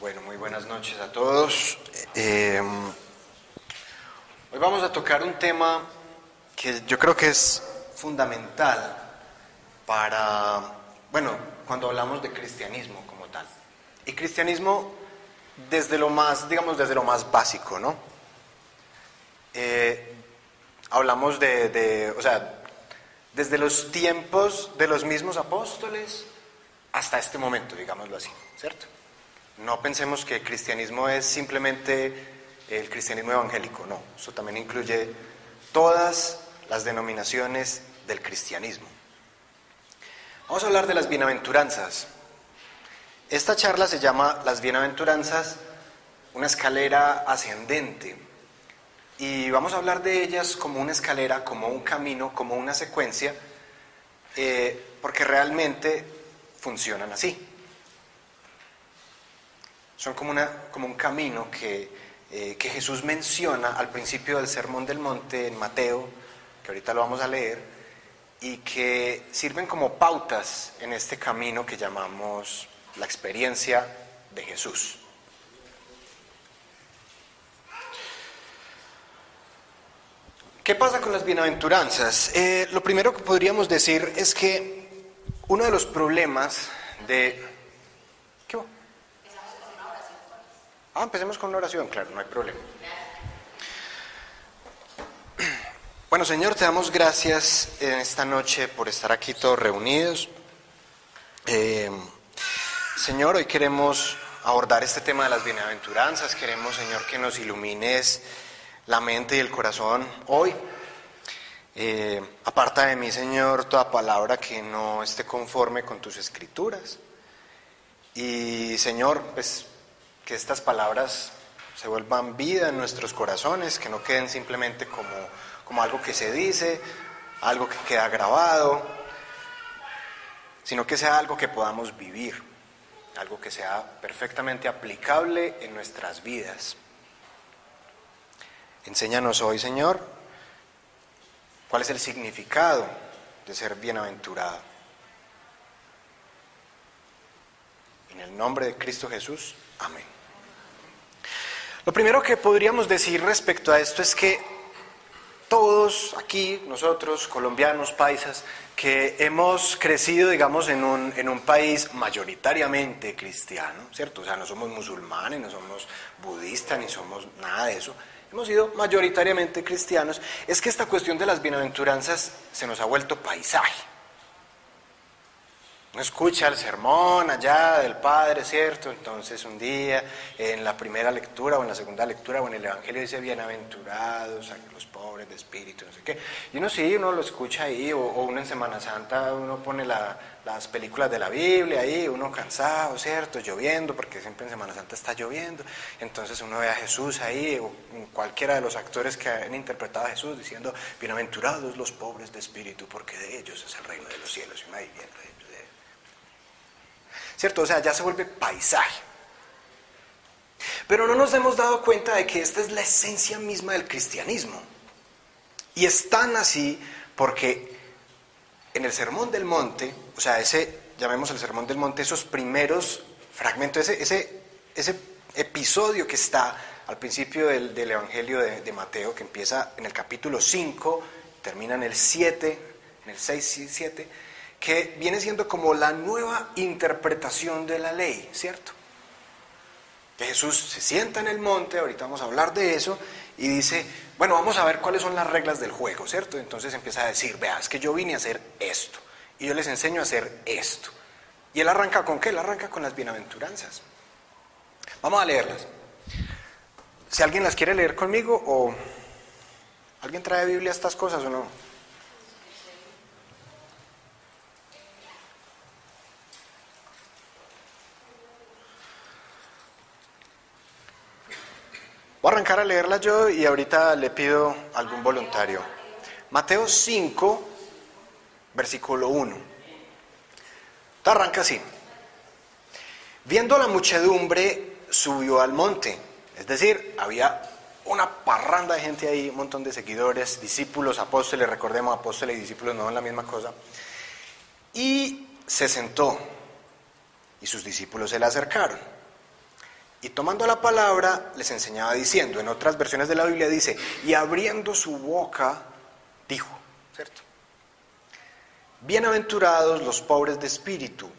Bueno, muy buenas noches a todos. Eh, hoy vamos a tocar un tema que yo creo que es fundamental para, bueno, cuando hablamos de cristianismo como tal. Y cristianismo desde lo más, digamos, desde lo más básico, ¿no? Eh, hablamos de, o sea, desde los tiempos de los mismos apóstoles hasta este momento, digámoslo así, ¿cierto? No pensemos que el cristianismo es simplemente el cristianismo evangélico, no, eso también incluye todas las denominaciones del cristianismo. Vamos a hablar de las bienaventuranzas. Esta charla se llama Las bienaventuranzas, una escalera ascendente. Y vamos a hablar de ellas como una escalera, como un camino, como una secuencia, eh, porque realmente funcionan así. Son como, una, como un camino que, eh, que Jesús menciona al principio del Sermón del Monte en Mateo, que ahorita lo vamos a leer, y que sirven como pautas en este camino que llamamos la experiencia de Jesús. ¿Qué pasa con las bienaventuranzas? Eh, lo primero que podríamos decir es que uno de los problemas de... ¿Qué va? Ah, empecemos con una oración, claro, no hay problema. Bueno, Señor, te damos gracias en esta noche por estar aquí todos reunidos. Eh, Señor, hoy queremos abordar este tema de las bienaventuranzas. Queremos, Señor, que nos ilumines la mente y el corazón hoy. Eh, aparta de mí, Señor, toda palabra que no esté conforme con tus escrituras. Y, Señor, pues que estas palabras se vuelvan vida en nuestros corazones, que no queden simplemente como, como algo que se dice, algo que queda grabado, sino que sea algo que podamos vivir, algo que sea perfectamente aplicable en nuestras vidas. Enséñanos hoy, Señor, cuál es el significado de ser bienaventurado. En el nombre de Cristo Jesús, amén. Lo primero que podríamos decir respecto a esto es que todos aquí, nosotros, colombianos, paisas, que hemos crecido, digamos, en un, en un país mayoritariamente cristiano, ¿cierto? O sea, no somos musulmanes, no somos budistas, ni somos nada de eso. Hemos sido mayoritariamente cristianos. Es que esta cuestión de las bienaventuranzas se nos ha vuelto paisaje. Uno escucha el sermón allá del Padre, ¿cierto? Entonces un día en la primera lectura o en la segunda lectura o en el Evangelio dice bienaventurados los pobres de espíritu, no sé qué. Y uno sí, uno lo escucha ahí, o, o uno en Semana Santa, uno pone la, las películas de la Biblia ahí, uno cansado, ¿cierto? Lloviendo, porque siempre en Semana Santa está lloviendo. Entonces uno ve a Jesús ahí, o cualquiera de los actores que han interpretado a Jesús diciendo, bienaventurados los pobres de espíritu, porque de ellos es el reino de los cielos. Y uno ahí viendo, ¿cierto? O sea, ya se vuelve paisaje. Pero no nos hemos dado cuenta de que esta es la esencia misma del cristianismo. Y es tan así porque en el Sermón del Monte, o sea, ese, llamemos el Sermón del Monte, esos primeros fragmentos, ese, ese, episodio que está al principio del, del Evangelio de, de, Mateo, que empieza en el capítulo 5, termina en el 7, en el 6 y 7, que viene siendo como la nueva interpretación de la ley, ¿cierto? Que Jesús se sienta en el monte, ahorita vamos a hablar de eso, y dice, bueno, vamos a ver cuáles son las reglas del juego, ¿cierto? Entonces empieza a decir, vea, es que yo vine a hacer esto, y yo les enseño a hacer esto. Y él arranca con qué? Él arranca con las bienaventuranzas. Vamos a leerlas. Si alguien las quiere leer conmigo, o alguien trae Biblia a estas cosas o no. Voy a arrancar a leerla yo y ahorita le pido algún voluntario. Mateo 5, versículo 1. Te arranca así. Viendo la muchedumbre, subió al monte. Es decir, había una parranda de gente ahí, un montón de seguidores, discípulos, apóstoles, recordemos, apóstoles y discípulos no son la misma cosa. Y se sentó y sus discípulos se le acercaron. Y tomando la palabra les enseñaba diciendo, en otras versiones de la Biblia dice, y abriendo su boca, dijo, ¿cierto? Bienaventurados los pobres de espíritu,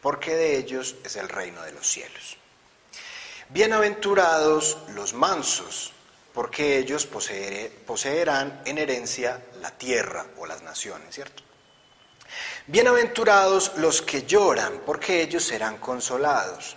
porque de ellos es el reino de los cielos. Bienaventurados los mansos, porque ellos poseerán en herencia la tierra o las naciones, ¿cierto? Bienaventurados los que lloran, porque ellos serán consolados.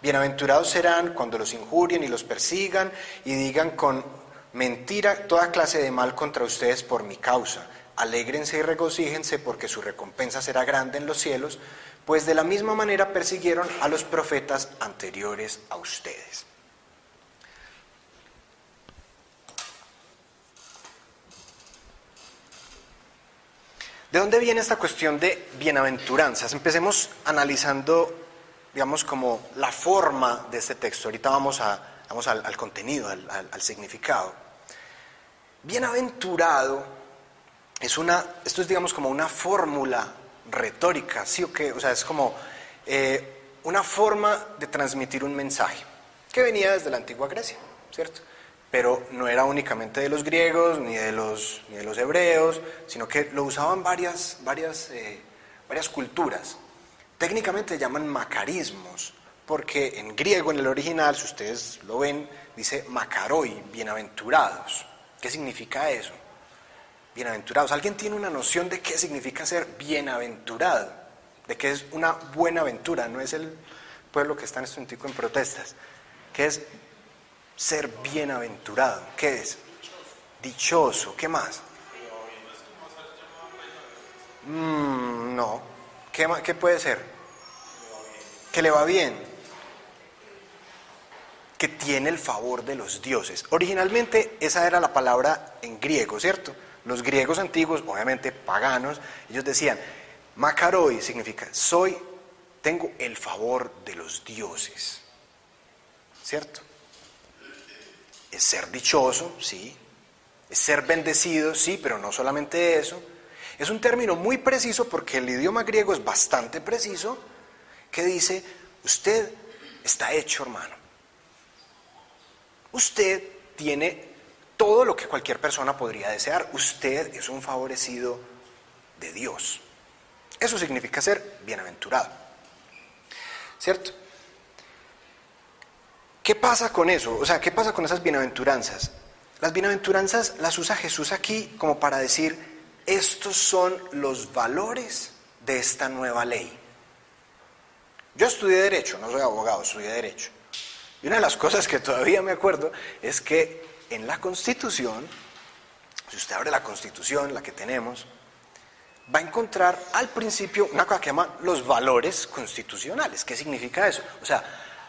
Bienaventurados serán cuando los injurien y los persigan y digan con mentira toda clase de mal contra ustedes por mi causa. Alégrense y regocíjense porque su recompensa será grande en los cielos, pues de la misma manera persiguieron a los profetas anteriores a ustedes. ¿De dónde viene esta cuestión de bienaventuranzas? Empecemos analizando, digamos, como la forma de este texto. Ahorita vamos, a, vamos al, contenido, al, significado. Bienaventurado es una, esto es, digamos, como una fórmula retórica, ¿sí o qué? O sea, es como eh, una forma de transmitir un mensaje que venía desde la antigua Grecia, ¿cierto? pero no era únicamente de los griegos ni de los, ni de los hebreos, sino que lo usaban varias, varias, eh, varias culturas. Técnicamente llaman macarismos, porque en griego, en el original, si ustedes lo ven, dice macaroi, bienaventurados. ¿Qué significa eso? Bienaventurados. ¿Alguien tiene una noción de qué significa ser bienaventurado? De qué es una buena aventura, no es el pueblo que está en este momento en protestas. ¿Qué es ser bienaventurado. ¿Qué es? Dichoso. ¿Qué más? Mm, no. ¿Qué, ¿Qué puede ser? Que le va bien. Que tiene el favor de los dioses. Originalmente esa era la palabra en griego, ¿cierto? Los griegos antiguos, obviamente paganos, ellos decían, macaroi significa, soy, tengo el favor de los dioses, ¿cierto? Es ser dichoso, sí. Es ser bendecido, sí, pero no solamente eso. Es un término muy preciso porque el idioma griego es bastante preciso, que dice, usted está hecho, hermano. Usted tiene todo lo que cualquier persona podría desear. Usted es un favorecido de Dios. Eso significa ser bienaventurado. ¿Cierto? ¿Qué pasa con eso? O sea, ¿qué pasa con esas bienaventuranzas? Las bienaventuranzas las usa Jesús aquí como para decir, estos son los valores de esta nueva ley. Yo estudié derecho, no soy abogado, estudié derecho. Y una de las cosas que todavía me acuerdo es que en la Constitución, si usted abre la Constitución, la que tenemos, va a encontrar al principio una cosa que llama los valores constitucionales. ¿Qué significa eso? O sea,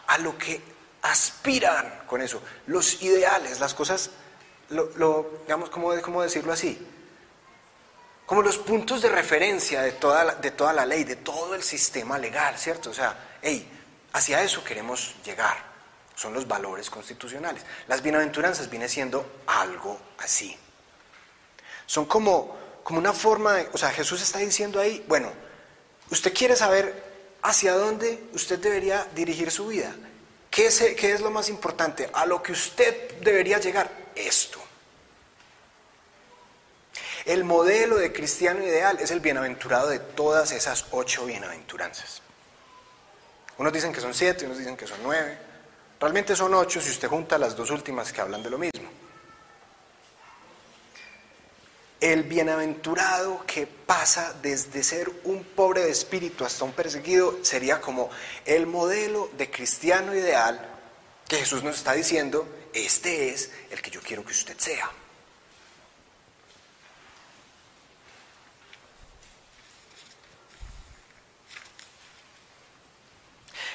a lo que aspiran con eso, los ideales, las cosas, lo, digamos, ¿cómo, ¿cómo, decirlo así? Como los puntos de referencia de toda, la, de toda la ley, de todo el sistema legal, ¿cierto? O sea, hey, hacia eso queremos llegar, son los valores constitucionales. Las bienaventuranzas viene siendo algo así. Son como, como una forma de, o sea, Jesús está diciendo ahí, bueno, usted quiere saber hacia dónde usted debería dirigir su vida. ¿Qué es, lo más importante? A lo que usted debería llegar, esto. El modelo de cristiano ideal es el bienaventurado de todas esas ocho bienaventuranzas. Unos dicen que son siete, unos dicen que son nueve. Realmente son ocho si usted junta las dos últimas que hablan de lo mismo. El bienaventurado que pasa desde ser un pobre de espíritu hasta un perseguido sería como el modelo de cristiano ideal que Jesús nos está diciendo, este es el que yo quiero que usted sea.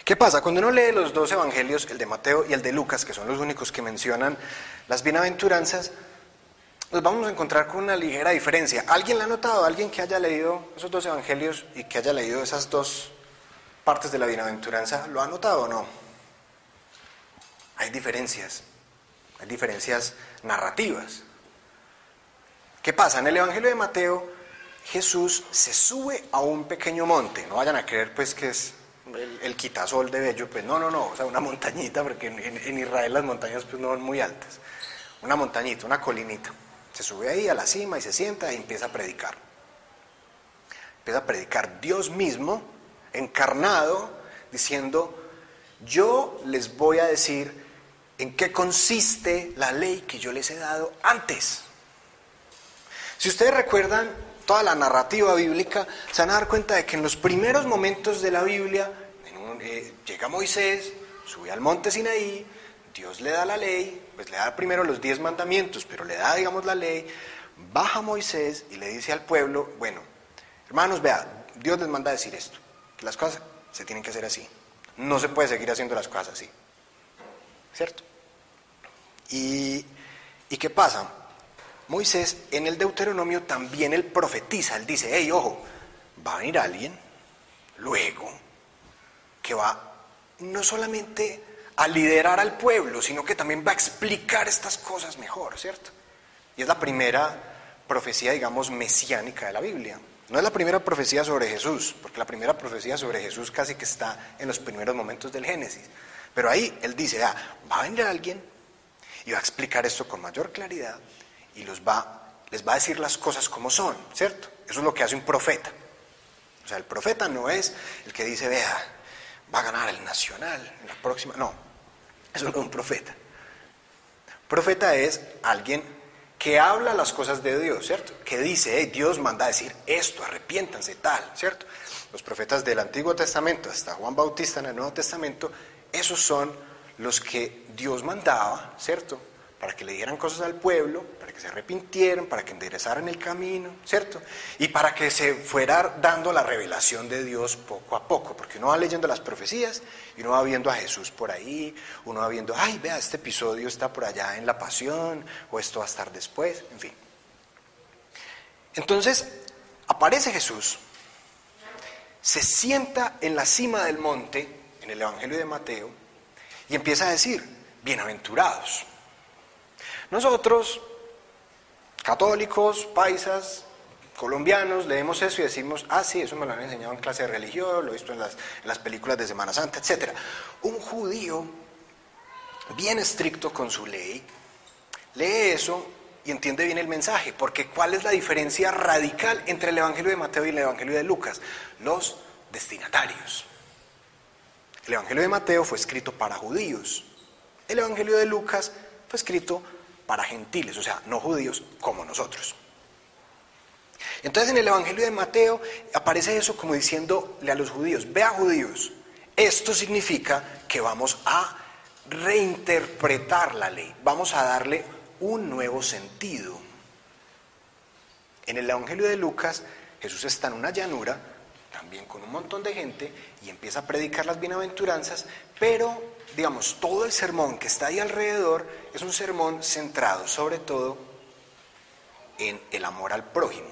¿Qué pasa? Cuando uno lee los dos evangelios, el de Mateo y el de Lucas, que son los únicos que mencionan las bienaventuranzas, nos vamos a encontrar con una ligera diferencia. ¿Alguien la ha notado? ¿Alguien que haya leído esos dos evangelios y que haya leído esas dos partes de la bienaventuranza, ¿lo ha notado o no? Hay diferencias, hay diferencias narrativas. ¿Qué pasa? En el Evangelio de Mateo, Jesús se sube a un pequeño monte. No vayan a creer pues que es el, quitasol de Bello, pues no, no, no, o sea, una montañita, porque en, Israel las montañas pues no son muy altas. Una montañita, una colinita. Se sube ahí a la cima y se sienta y empieza a predicar. Empieza a predicar Dios mismo, encarnado, diciendo, yo les voy a decir en qué consiste la ley que yo les he dado antes. Si ustedes recuerdan toda la narrativa bíblica, se van a dar cuenta de que en los primeros momentos de la Biblia eh, llega Moisés, sube al monte Sinaí, Dios le da la ley, pues le da primero los diez mandamientos, pero le da, digamos, la ley, baja Moisés y le dice al pueblo, bueno, hermanos, vea, Dios les manda decir esto, que las cosas se tienen que hacer así, no se puede seguir haciendo las cosas así, ¿cierto? ¿Y, y qué pasa? Moisés en el Deuteronomio también él profetiza, él dice, hey, ojo, va a venir alguien luego que va no solamente a liderar al pueblo, sino que también va a explicar estas cosas mejor, ¿cierto? Y es la primera profecía, digamos, mesiánica de la Biblia. No es la primera profecía sobre Jesús, porque la primera profecía sobre Jesús casi que está en los primeros momentos del Génesis. Pero ahí él dice, ah, va a venir alguien y va a explicar esto con mayor claridad y los va, les va a decir las cosas como son, ¿cierto? Eso es lo que hace un profeta. O sea, el profeta no es el que dice, vea, va a ganar el nacional en la próxima. No, eso es un profeta. Profeta es alguien que habla las cosas de Dios, ¿cierto? Que dice, Dios manda a decir esto, arrepiéntanse, tal, ¿cierto? Los profetas del Antiguo Testamento, hasta Juan Bautista en el Nuevo Testamento, esos son los que Dios mandaba, ¿cierto? Para que le dieran cosas al pueblo, para que se arrepintieran, para que enderezaran el camino, ¿cierto? Y para que se fuera dando la revelación de Dios poco a poco, porque uno va leyendo las profecías y uno va viendo a Jesús por ahí, uno va viendo, ay, vea, este episodio está por allá en la pasión, o esto va a estar después, en fin. Entonces, aparece Jesús, se sienta en la cima del monte, en el Evangelio de Mateo, y empieza a decir, bienaventurados. Nosotros, católicos, paisas, colombianos, leemos eso y decimos, ah, sí, eso me lo han enseñado en clase de religión, lo he visto en las, en las películas de Semana Santa, etc. Un judío bien estricto con su ley, lee eso y entiende bien el mensaje, porque ¿cuál es la diferencia radical entre el Evangelio de Mateo y el Evangelio de Lucas? Los destinatarios. El Evangelio de Mateo fue escrito para judíos. El Evangelio de Lucas fue escrito para gentiles, o sea, no judíos como nosotros. Entonces en el Evangelio de Mateo aparece eso como diciéndole a los judíos, vea judíos, esto significa que vamos a reinterpretar la ley, vamos a darle un nuevo sentido. En el Evangelio de Lucas Jesús está en una llanura también con un montón de gente y empieza a predicar las bienaventuranzas, pero digamos, todo el sermón que está ahí alrededor es un sermón centrado sobre todo en el amor al prójimo.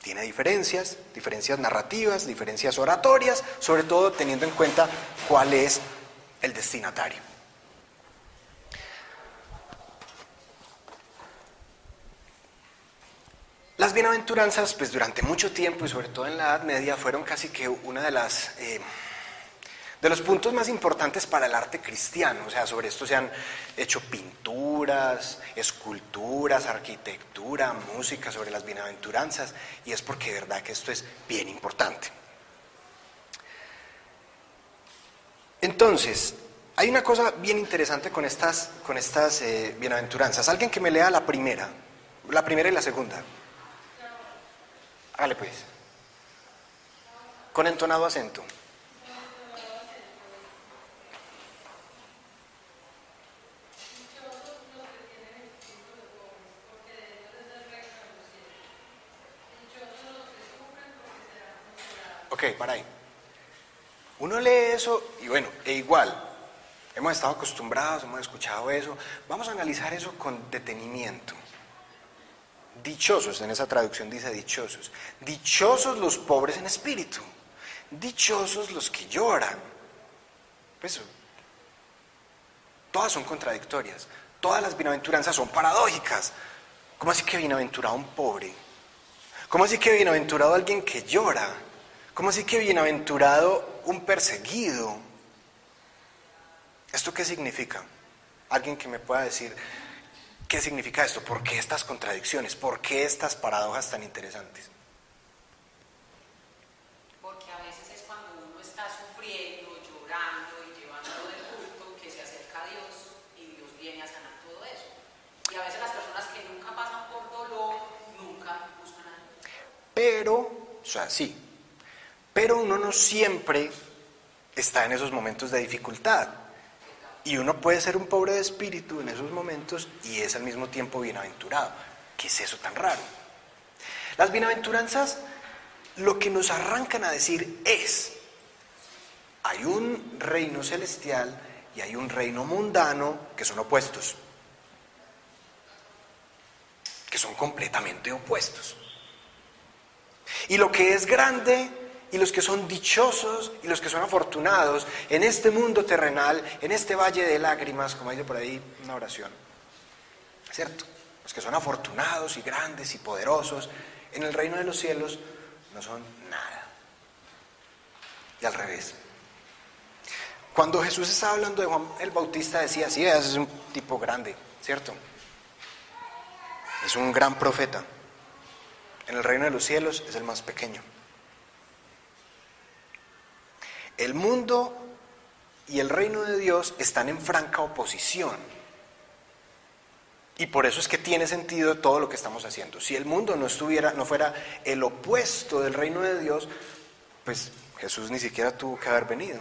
Tiene diferencias, diferencias narrativas, diferencias oratorias, sobre todo teniendo en cuenta cuál es el destinatario. Las bienaventuranzas, pues durante mucho tiempo y sobre todo en la Edad Media, fueron casi que una de las eh, de los puntos más importantes para el arte cristiano. O sea, sobre esto se han hecho pinturas, esculturas, arquitectura, música sobre las bienaventuranzas, y es porque de verdad que esto es bien importante. Entonces, hay una cosa bien interesante con estas, con estas eh, bienaventuranzas. Alguien que me lea la primera, la primera y la segunda. Hágale pues. Con entonado acento. Ok, para ahí. Uno lee eso y bueno, e igual, hemos estado acostumbrados, hemos escuchado eso, vamos a analizar eso con detenimiento. Dichosos, en esa traducción dice dichosos, dichosos los pobres en espíritu, dichosos los que lloran. Pues, todas son contradictorias, todas las bienaventuranzas son paradójicas. ¿Cómo así que bienaventurado un pobre? ¿Cómo así que bienaventurado alguien que llora? ¿Cómo así que bienaventurado un perseguido? ¿Esto qué significa? Alguien que me pueda decir, ¿qué significa esto? ¿Por qué estas contradicciones? ¿Por qué estas paradojas tan interesantes? Porque a veces es cuando uno está sufriendo, llorando y llevando del culto que se acerca a Dios y Dios viene a sanar todo eso. Y a veces las personas que nunca pasan por dolor, nunca buscan a Dios. Pero, o sea, sí, pero uno no siempre está en esos momentos de dificultad. Y uno puede ser un pobre de espíritu en esos momentos y es al mismo tiempo bienaventurado. ¿Qué es eso tan raro? Las bienaventuranzas lo que nos arrancan a decir es, hay un reino celestial y hay un reino mundano que son opuestos, que son completamente opuestos. Y lo que es grande y los que son dichosos y los que son afortunados en este mundo terrenal, en este valle de lágrimas, como dice por ahí una oración. ¿Cierto? Los que son afortunados y grandes y poderosos en el reino de los cielos no son nada. Y al revés. Cuando Jesús estaba hablando de Juan el Bautista decía, sí, ese es un tipo grande, ¿cierto? Es un gran profeta. En el reino de los cielos es el más pequeño. El mundo y el reino de Dios están en franca oposición. Y por eso es que tiene sentido todo lo que estamos haciendo. Si el mundo no estuviera, no fuera el opuesto del reino de Dios, pues Jesús ni siquiera tuvo que haber venido.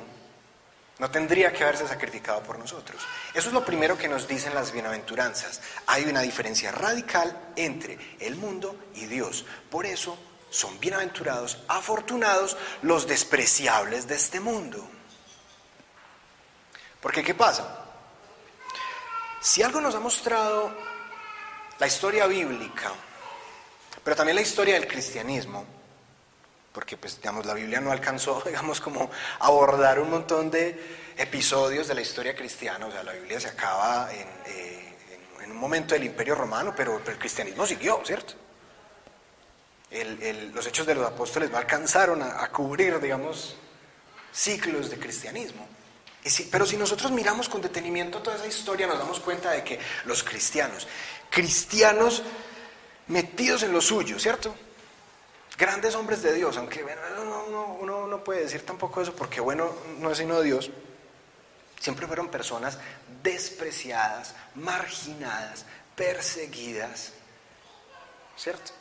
No tendría que haberse sacrificado por nosotros. Eso es lo primero que nos dicen las bienaventuranzas. Hay una diferencia radical entre el mundo y Dios. Por eso son bienaventurados, afortunados los despreciables de este mundo. Porque ¿qué pasa? Si algo nos ha mostrado la historia bíblica, pero también la historia del cristianismo, porque pues digamos la Biblia no alcanzó, digamos como abordar un montón de episodios de la historia cristiana, o sea, la Biblia se acaba en, eh, un momento del Imperio Romano, pero el cristianismo siguió, ¿cierto? Los hechos de los apóstoles no alcanzaron a, cubrir, digamos, ciclos de cristianismo. Pero si nosotros miramos con detenimiento toda esa historia, nos damos cuenta de que los cristianos, cristianos metidos en lo suyo, ¿cierto? Grandes hombres de Dios, aunque bueno, no, no, uno no puede decir tampoco eso porque bueno, no es sino Dios, siempre fueron personas despreciadas, marginadas, perseguidas, ¿cierto?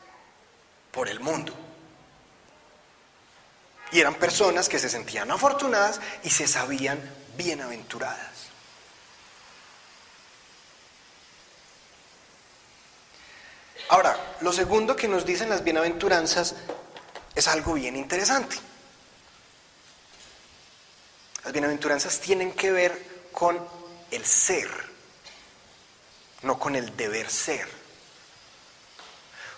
Por el mundo. Y eran personas que se sentían afortunadas y se sabían bienaventuradas. Ahora, lo segundo que nos dicen las bienaventuranzas es algo bien interesante. Las bienaventuranzas tienen que ver con el ser, no con el deber ser.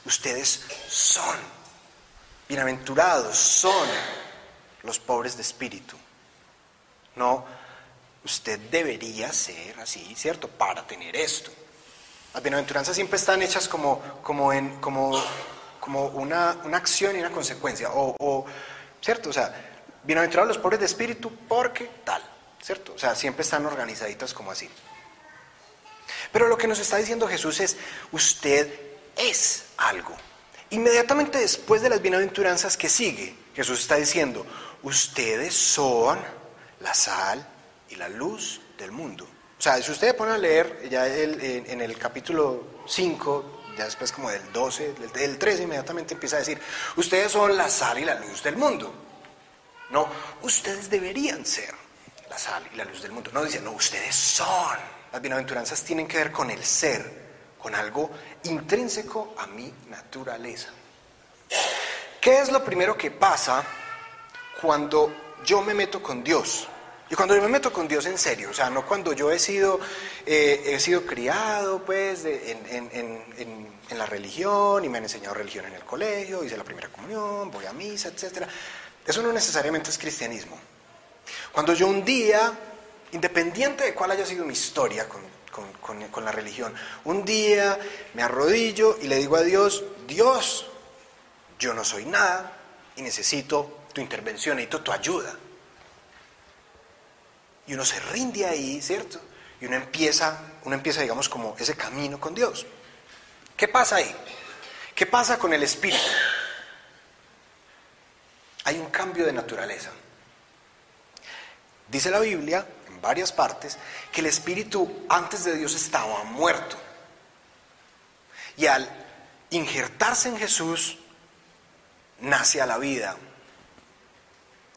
Ustedes son bienaventurados, son los pobres de espíritu. No, usted debería ser así, ¿cierto? Para tener esto. Las bienaventuranzas siempre están hechas como, como, en, como, como una, una, acción y una consecuencia. O, o, ¿cierto? O sea, bienaventurados los pobres de espíritu porque tal, ¿cierto? O sea, siempre están organizaditas como así. Pero lo que nos está diciendo Jesús es, usted es algo. Inmediatamente después de las bienaventuranzas que sigue, Jesús está diciendo, ustedes son la sal y la luz del mundo. O sea, si ustedes ponen a leer ya en, el capítulo 5, ya después como del 12, del, del 13 inmediatamente empieza a decir, ustedes son la sal y la luz del mundo. No, ustedes deberían ser la sal y la luz del mundo. No dice, no, ustedes son. Las bienaventuranzas tienen que ver con el ser, con algo intrínseco a mi naturaleza. ¿Qué es lo primero que pasa cuando yo me meto con Dios. Y cuando yo me meto con Dios en serio, o sea, no cuando yo he sido, eh, he sido criado pues en, la religión y me han enseñado religión en el colegio, hice la primera comunión, voy a misa, etc. Eso no necesariamente es cristianismo. Cuando yo un día, independiente de cuál haya sido mi historia con la religión, un día me arrodillo y le digo a Dios, Dios, yo no soy nada y necesito tu intervención, necesito tu ayuda. Y uno se rinde ahí, ¿cierto? Y uno empieza, uno empieza, digamos, como ese camino con Dios. ¿Qué pasa ahí? ¿Qué pasa con el espíritu? Hay un cambio de naturaleza. Dice la Biblia, varias partes, que el espíritu antes de Dios estaba muerto. Y al injertarse en Jesús, nace a la vida.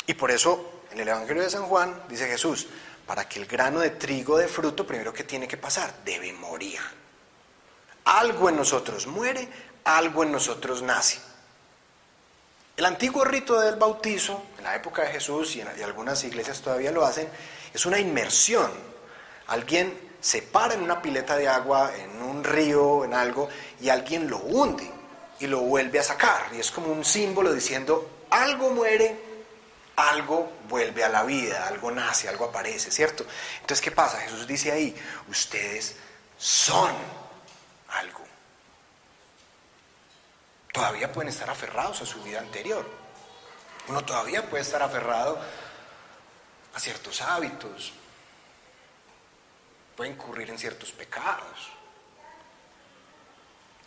Y por eso en el Evangelio de San Juan dice Jesús, para que el grano de trigo de fruto, primero que tiene que pasar, debe morir. Algo en nosotros muere, algo en nosotros nace. El antiguo rito del bautizo, en la época de Jesús y, en, algunas iglesias todavía lo hacen, es una inmersión. Alguien se para en una pileta de agua, en un río, en algo, y alguien lo hunde y lo vuelve a sacar. Y es como un símbolo diciendo, algo muere, algo vuelve a la vida, algo nace, algo aparece, ¿cierto? Entonces, ¿qué pasa? Jesús dice ahí, ustedes son algo. Todavía pueden estar aferrados a su vida anterior. Uno todavía puede estar aferrado a ciertos hábitos, puede incurrir en ciertos pecados,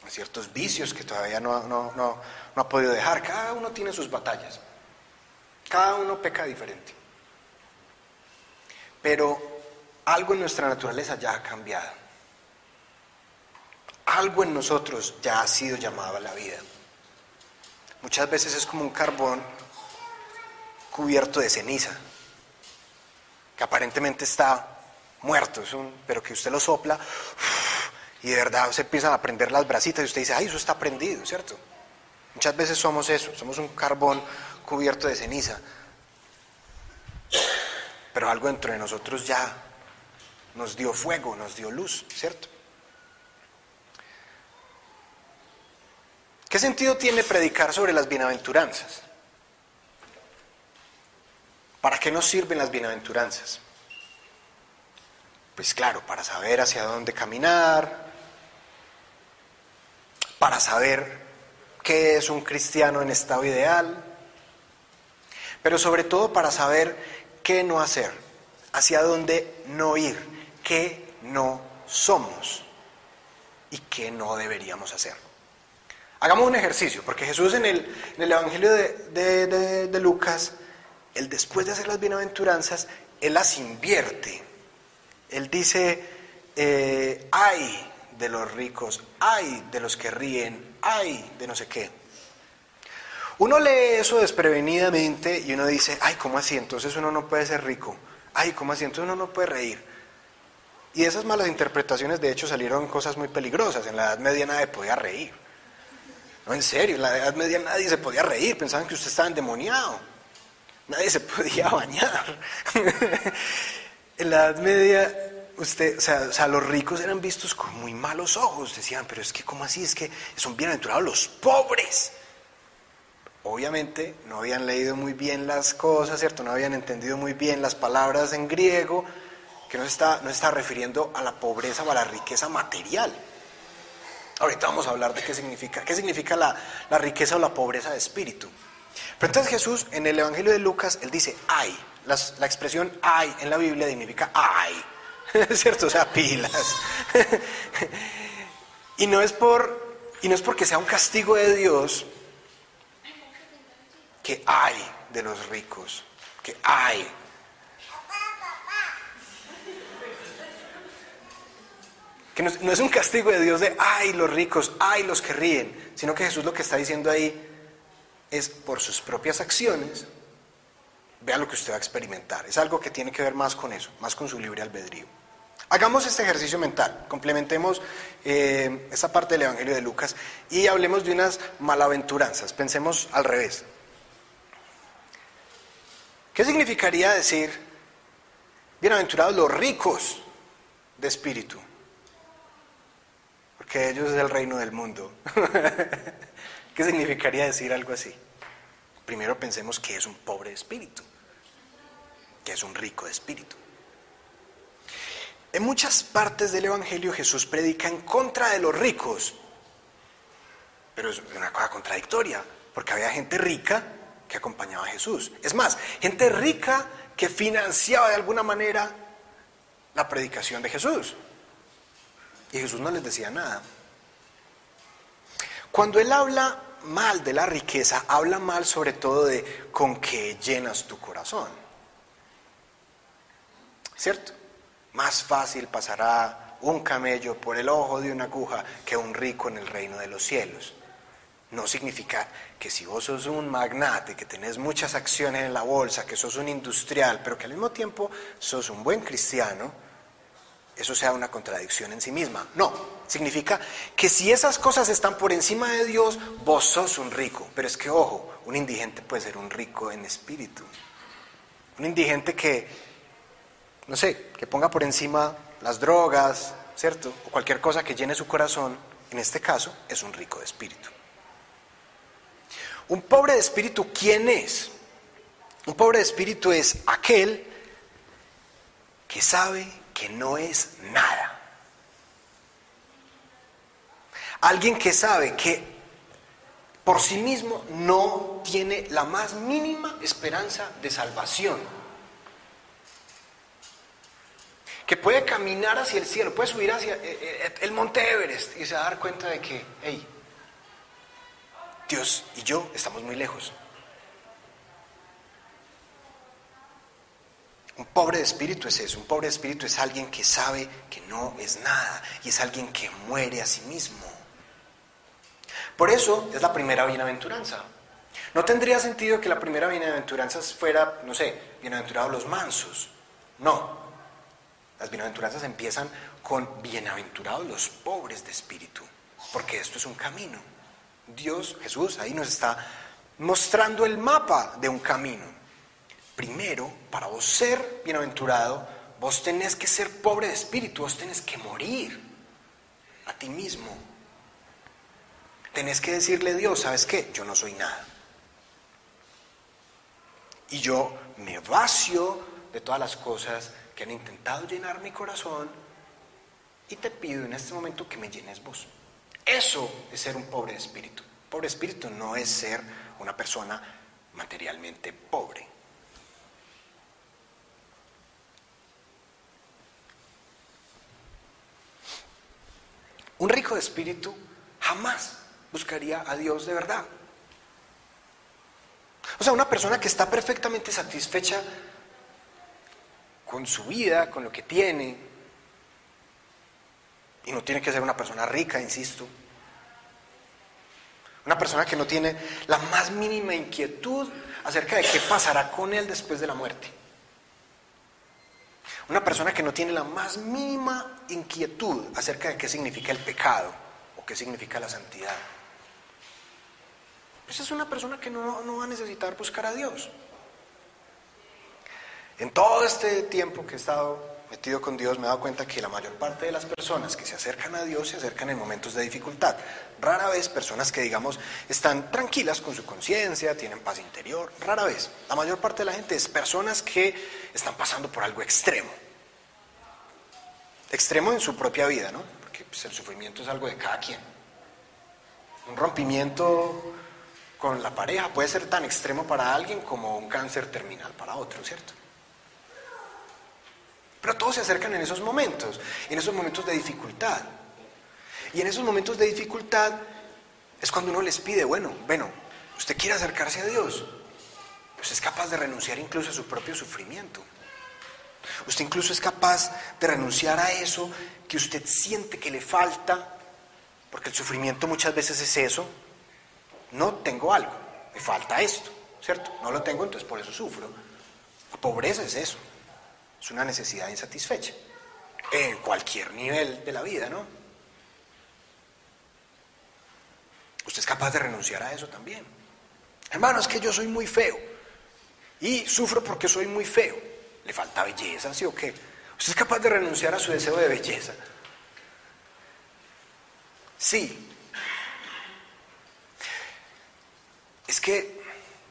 a ciertos vicios que todavía no, no, no ha podido dejar. Cada uno tiene sus batallas. Cada uno peca diferente. Pero algo en nuestra naturaleza ya ha cambiado. Algo en nosotros ya ha sido llamado a la vida. Muchas veces es como un carbón cubierto de ceniza, que aparentemente está muerto, pero que usted lo sopla y de verdad se empiezan a prender las brasitas y usted dice, ay, eso está prendido, ¿cierto? Muchas veces somos eso, somos un carbón cubierto de ceniza. Pero algo dentro de nosotros ya nos dio fuego, nos dio luz, ¿cierto? ¿Qué sentido tiene predicar sobre las bienaventuranzas? ¿Para qué nos sirven las bienaventuranzas? Pues claro, para saber hacia dónde caminar, para saber qué es un cristiano en estado ideal, pero sobre todo para saber qué no hacer, hacia dónde no ir, qué no somos y qué no deberíamos hacer. Hagamos un ejercicio, porque Jesús en el, Evangelio de, Lucas, él después de hacer las bienaventuranzas, él las invierte. Él dice, eh, ay de los ricos, ay de los que ríen, ay de no sé qué. Uno lee eso desprevenidamente y uno dice, ay, ¿cómo así? Entonces uno no puede ser rico. Ay, ¿cómo así? Entonces uno no puede reír. Y esas malas interpretaciones, de hecho, salieron cosas muy peligrosas. En la Edad Media nadie podía reír. No, en serio, en la Edad Media nadie se podía reír. Pensaban que usted estaba endemoniado. Nadie se podía bañar. en la Edad Media, usted, o sea, los ricos eran vistos con muy malos ojos. Decían, pero es que, ¿cómo así? Es que son bienaventurados los pobres. Obviamente no habían leído muy bien las cosas, ¿cierto? No habían entendido muy bien las palabras en griego, que no está, no está refiriendo a la pobreza o a la riqueza material. Ahorita vamos a hablar de qué significa, qué significa la, riqueza o la pobreza de espíritu. Pero entonces Jesús en el Evangelio de Lucas, él dice, ay, la, expresión ay en la Biblia significa ay, ¿cierto? O sea, pilas. y, no es por, y no es porque sea un castigo de Dios, que hay de los ricos, que hay. Que no, es un castigo de Dios de ay los ricos, ay los que ríen, sino que Jesús lo que está diciendo ahí es por sus propias acciones, vea lo que usted va a experimentar. Es algo que tiene que ver más con eso, más con su libre albedrío. Hagamos este ejercicio mental, complementemos eh, esa parte del Evangelio de Lucas y hablemos de unas malaventuranzas. Pensemos al revés. ¿Qué significaría decir, bienaventurados los ricos de espíritu? Porque ellos es el reino del mundo. ¿Qué significaría decir algo así? Primero pensemos que es un pobre espíritu, que es un rico de espíritu. En muchas partes del Evangelio Jesús predica en contra de los ricos, pero es una cosa contradictoria, porque había gente rica que acompañaba a Jesús. Es más, gente rica que financiaba de alguna manera la predicación de Jesús. Y Jesús no les decía nada. Cuando él habla mal de la riqueza, habla mal sobre todo de con que llenas tu corazón. ¿Cierto? Más fácil pasará un camello por el ojo de una aguja que un rico en el reino de los cielos. No significa que si vos sos un magnate, que tenés muchas acciones en la bolsa, que sos un industrial, pero que al mismo tiempo sos un buen cristiano, eso sea una contradicción en sí misma. No, significa que si esas cosas están por encima de Dios, vos sos un rico. Pero es que, ojo, un indigente puede ser un rico en espíritu. Un indigente que, no sé, que ponga por encima las drogas, ¿cierto? O cualquier cosa que llene su corazón, en este caso, es un rico de espíritu. Un pobre de espíritu, ¿quién es? Un pobre de espíritu es aquel que sabe que no es nada. Alguien que sabe que por sí mismo no tiene la más mínima esperanza de salvación. Que puede caminar hacia el cielo, puede subir hacia eh, eh, el monte Everest y se va dar cuenta de que, hey, Dios y yo estamos muy lejos. Un pobre de espíritu es eso, un pobre de espíritu es alguien que sabe que no es nada y es alguien que muere a sí mismo. Por eso es la primera bienaventuranza. No tendría sentido que la primera bienaventuranza fuera, no sé, bienaventurados los mansos. No. Las bienaventuranzas empiezan con bienaventurados los pobres de espíritu, porque esto es un camino. Dios, Jesús, ahí nos está mostrando el mapa de un camino. Primero, para vos ser bienaventurado, vos tenés que ser pobre de espíritu, vos tenés que morir a ti mismo. Tenés que decirle a Dios, ¿sabes qué? Yo no soy nada. Y yo me vacio de todas las cosas que han intentado llenar mi corazón y te pido en este momento que me llenes vos. Eso es ser un pobre de espíritu. Pobre espíritu no es ser una persona materialmente pobre. Un rico de espíritu jamás buscaría a Dios de verdad. O sea, una persona que está perfectamente satisfecha con su vida, con lo que tiene, y no tiene que ser una persona rica, insisto. Una persona que no tiene la más mínima inquietud acerca de qué pasará con él después de la muerte. Una persona que no tiene la más mínima inquietud acerca de qué significa el pecado o qué significa la santidad. Esa pues es una persona que no, no va a necesitar buscar a Dios. En todo este tiempo que he estado metido con Dios me he dado cuenta que la mayor parte de las personas que se acercan a Dios se acercan en momentos de dificultad. Rara vez personas que digamos están tranquilas con su conciencia, tienen paz interior, rara vez. La mayor parte de la gente es personas que están pasando por algo extremo. Extremo en su propia vida, ¿no? Porque pues, el sufrimiento es algo de cada quien. Un rompimiento con la pareja puede ser tan extremo para alguien como un cáncer terminal para otro, ¿cierto? Pero todos se acercan en esos momentos, en esos momentos de dificultad. Y en esos momentos de dificultad es cuando uno les pide, bueno, bueno, usted quiere acercarse a Dios, pues es capaz de renunciar incluso a su propio sufrimiento. Usted incluso es capaz de renunciar a eso que usted siente que le falta, porque el sufrimiento muchas veces es eso. No tengo algo, me falta esto, ¿cierto? No lo tengo, entonces por eso sufro. La pobreza es eso. Es una necesidad insatisfecha. En cualquier nivel de la vida, ¿no? Usted es capaz de renunciar a eso también. Hermano, es que yo soy muy feo. Y sufro porque soy muy feo. Le falta belleza, ¿sí o qué? ¿Usted es capaz de renunciar a su deseo de belleza? Sí. Es que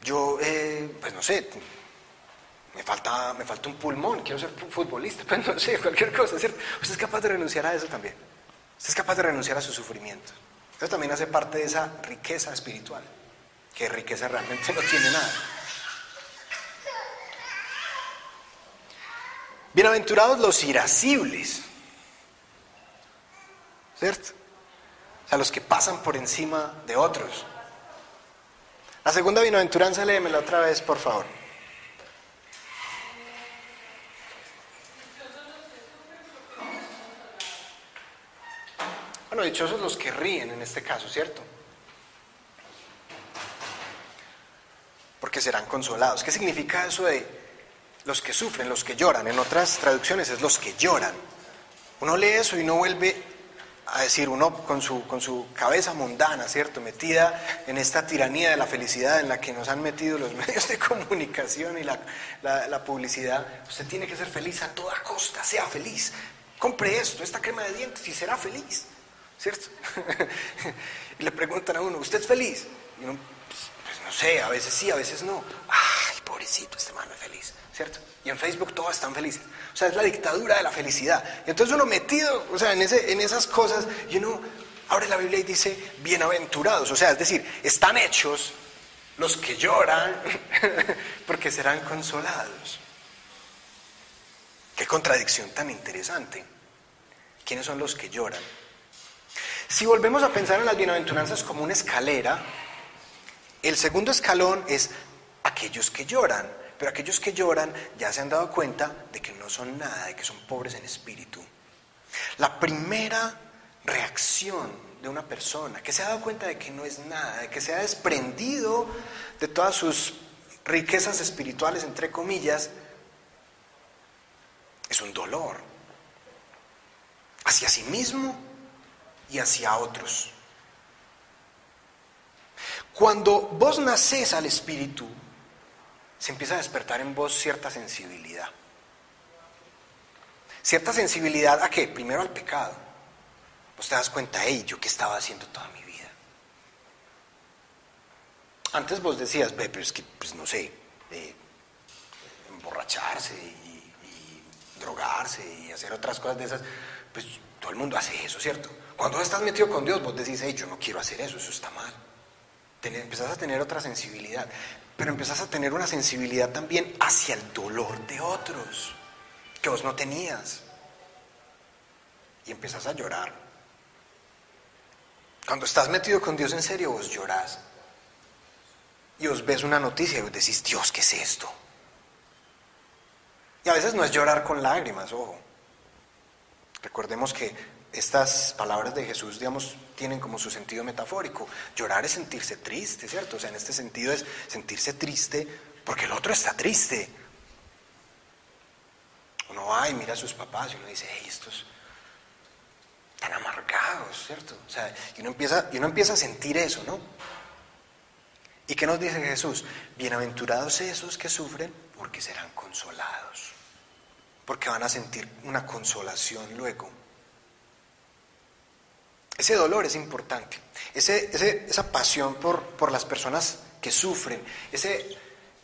yo, eh, pues no sé, me falta, me falta un pulmón, quiero ser futbolista, pues no sé, cualquier cosa, ¿cierto? Usted es capaz de renunciar a eso también. Usted es capaz de renunciar a su sufrimiento. Eso también hace parte de esa riqueza espiritual, que riqueza realmente no tiene nada. Bienaventurados los irascibles, ¿cierto? O sea, los que pasan por encima de otros. La segunda bienaventuranza, léemela otra vez, por favor. Bueno, dichosos los que ríen en este caso, ¿cierto? Porque serán consolados. ¿Qué significa eso de los que sufren, los que lloran? En otras traducciones es los que lloran. Uno lee eso y no vuelve a decir, uno con su, con su cabeza mundana, ¿cierto? Metida en esta tiranía de la felicidad en la que nos han metido los medios de comunicación y la, la publicidad. Usted tiene que ser feliz a toda costa, sea feliz. Compre esto, esta crema de dientes y será feliz. ¿Cierto? y le preguntan a uno, ¿usted es feliz? Y uno, pues, pues, no sé, a veces sí, a veces no. Ay, pobrecito, este hermano es feliz, ¿cierto? Y en Facebook todos están felices. O sea, es la dictadura de la felicidad. Y entonces uno metido, o sea, en, ese, en esas cosas, y uno abre la Biblia y dice, bienaventurados. O sea, es decir, están hechos los que lloran porque serán consolados. Qué contradicción tan interesante. ¿Quiénes son los que lloran? Si volvemos a pensar en las bienaventuranzas como una escalera, el segundo escalón es aquellos que lloran, pero aquellos que lloran ya se han dado cuenta de que no son nada, de que son pobres en espíritu. La primera reacción de una persona que se ha dado cuenta de que no es nada, de que se ha desprendido de todas sus riquezas espirituales, entre comillas, es un dolor hacia sí mismo y hacia otros. Cuando vos nacés al Espíritu, se empieza a despertar en vos cierta sensibilidad. Cierta sensibilidad a qué? Primero al pecado. Vos te das cuenta, hey, yo qué estaba haciendo toda mi vida. Antes vos decías, ve, pero es que, pues no sé, emborracharse y, y drogarse y hacer otras cosas de esas, pues todo el mundo hace eso, ¿cierto? Cuando estás metido con Dios, vos decís, hey, yo no quiero hacer eso, eso está mal. empezás a tener otra sensibilidad, pero empezás a tener una sensibilidad también hacia el dolor de otros, que vos no tenías. Y empezás a llorar. Cuando estás metido con Dios en serio, vos llorás. Y os ves una noticia y vos decís, Dios, ¿qué es esto? Y a veces no es llorar con lágrimas, ojo. Recordemos que estas palabras de Jesús, digamos, tienen como su sentido metafórico. Llorar es sentirse triste, ¿cierto? O sea, en este sentido es sentirse triste porque el otro está triste. Uno va y mira a sus papás y uno dice, hey, estos están amargados, ¿cierto? O sea, y uno empieza, y uno empieza a sentir eso, ¿no? ¿Y qué nos dice Jesús? Bienaventurados esos que sufren porque serán consolados, porque van a sentir una consolación luego. Ese dolor es importante, esa pasión por, las personas que sufren, ese,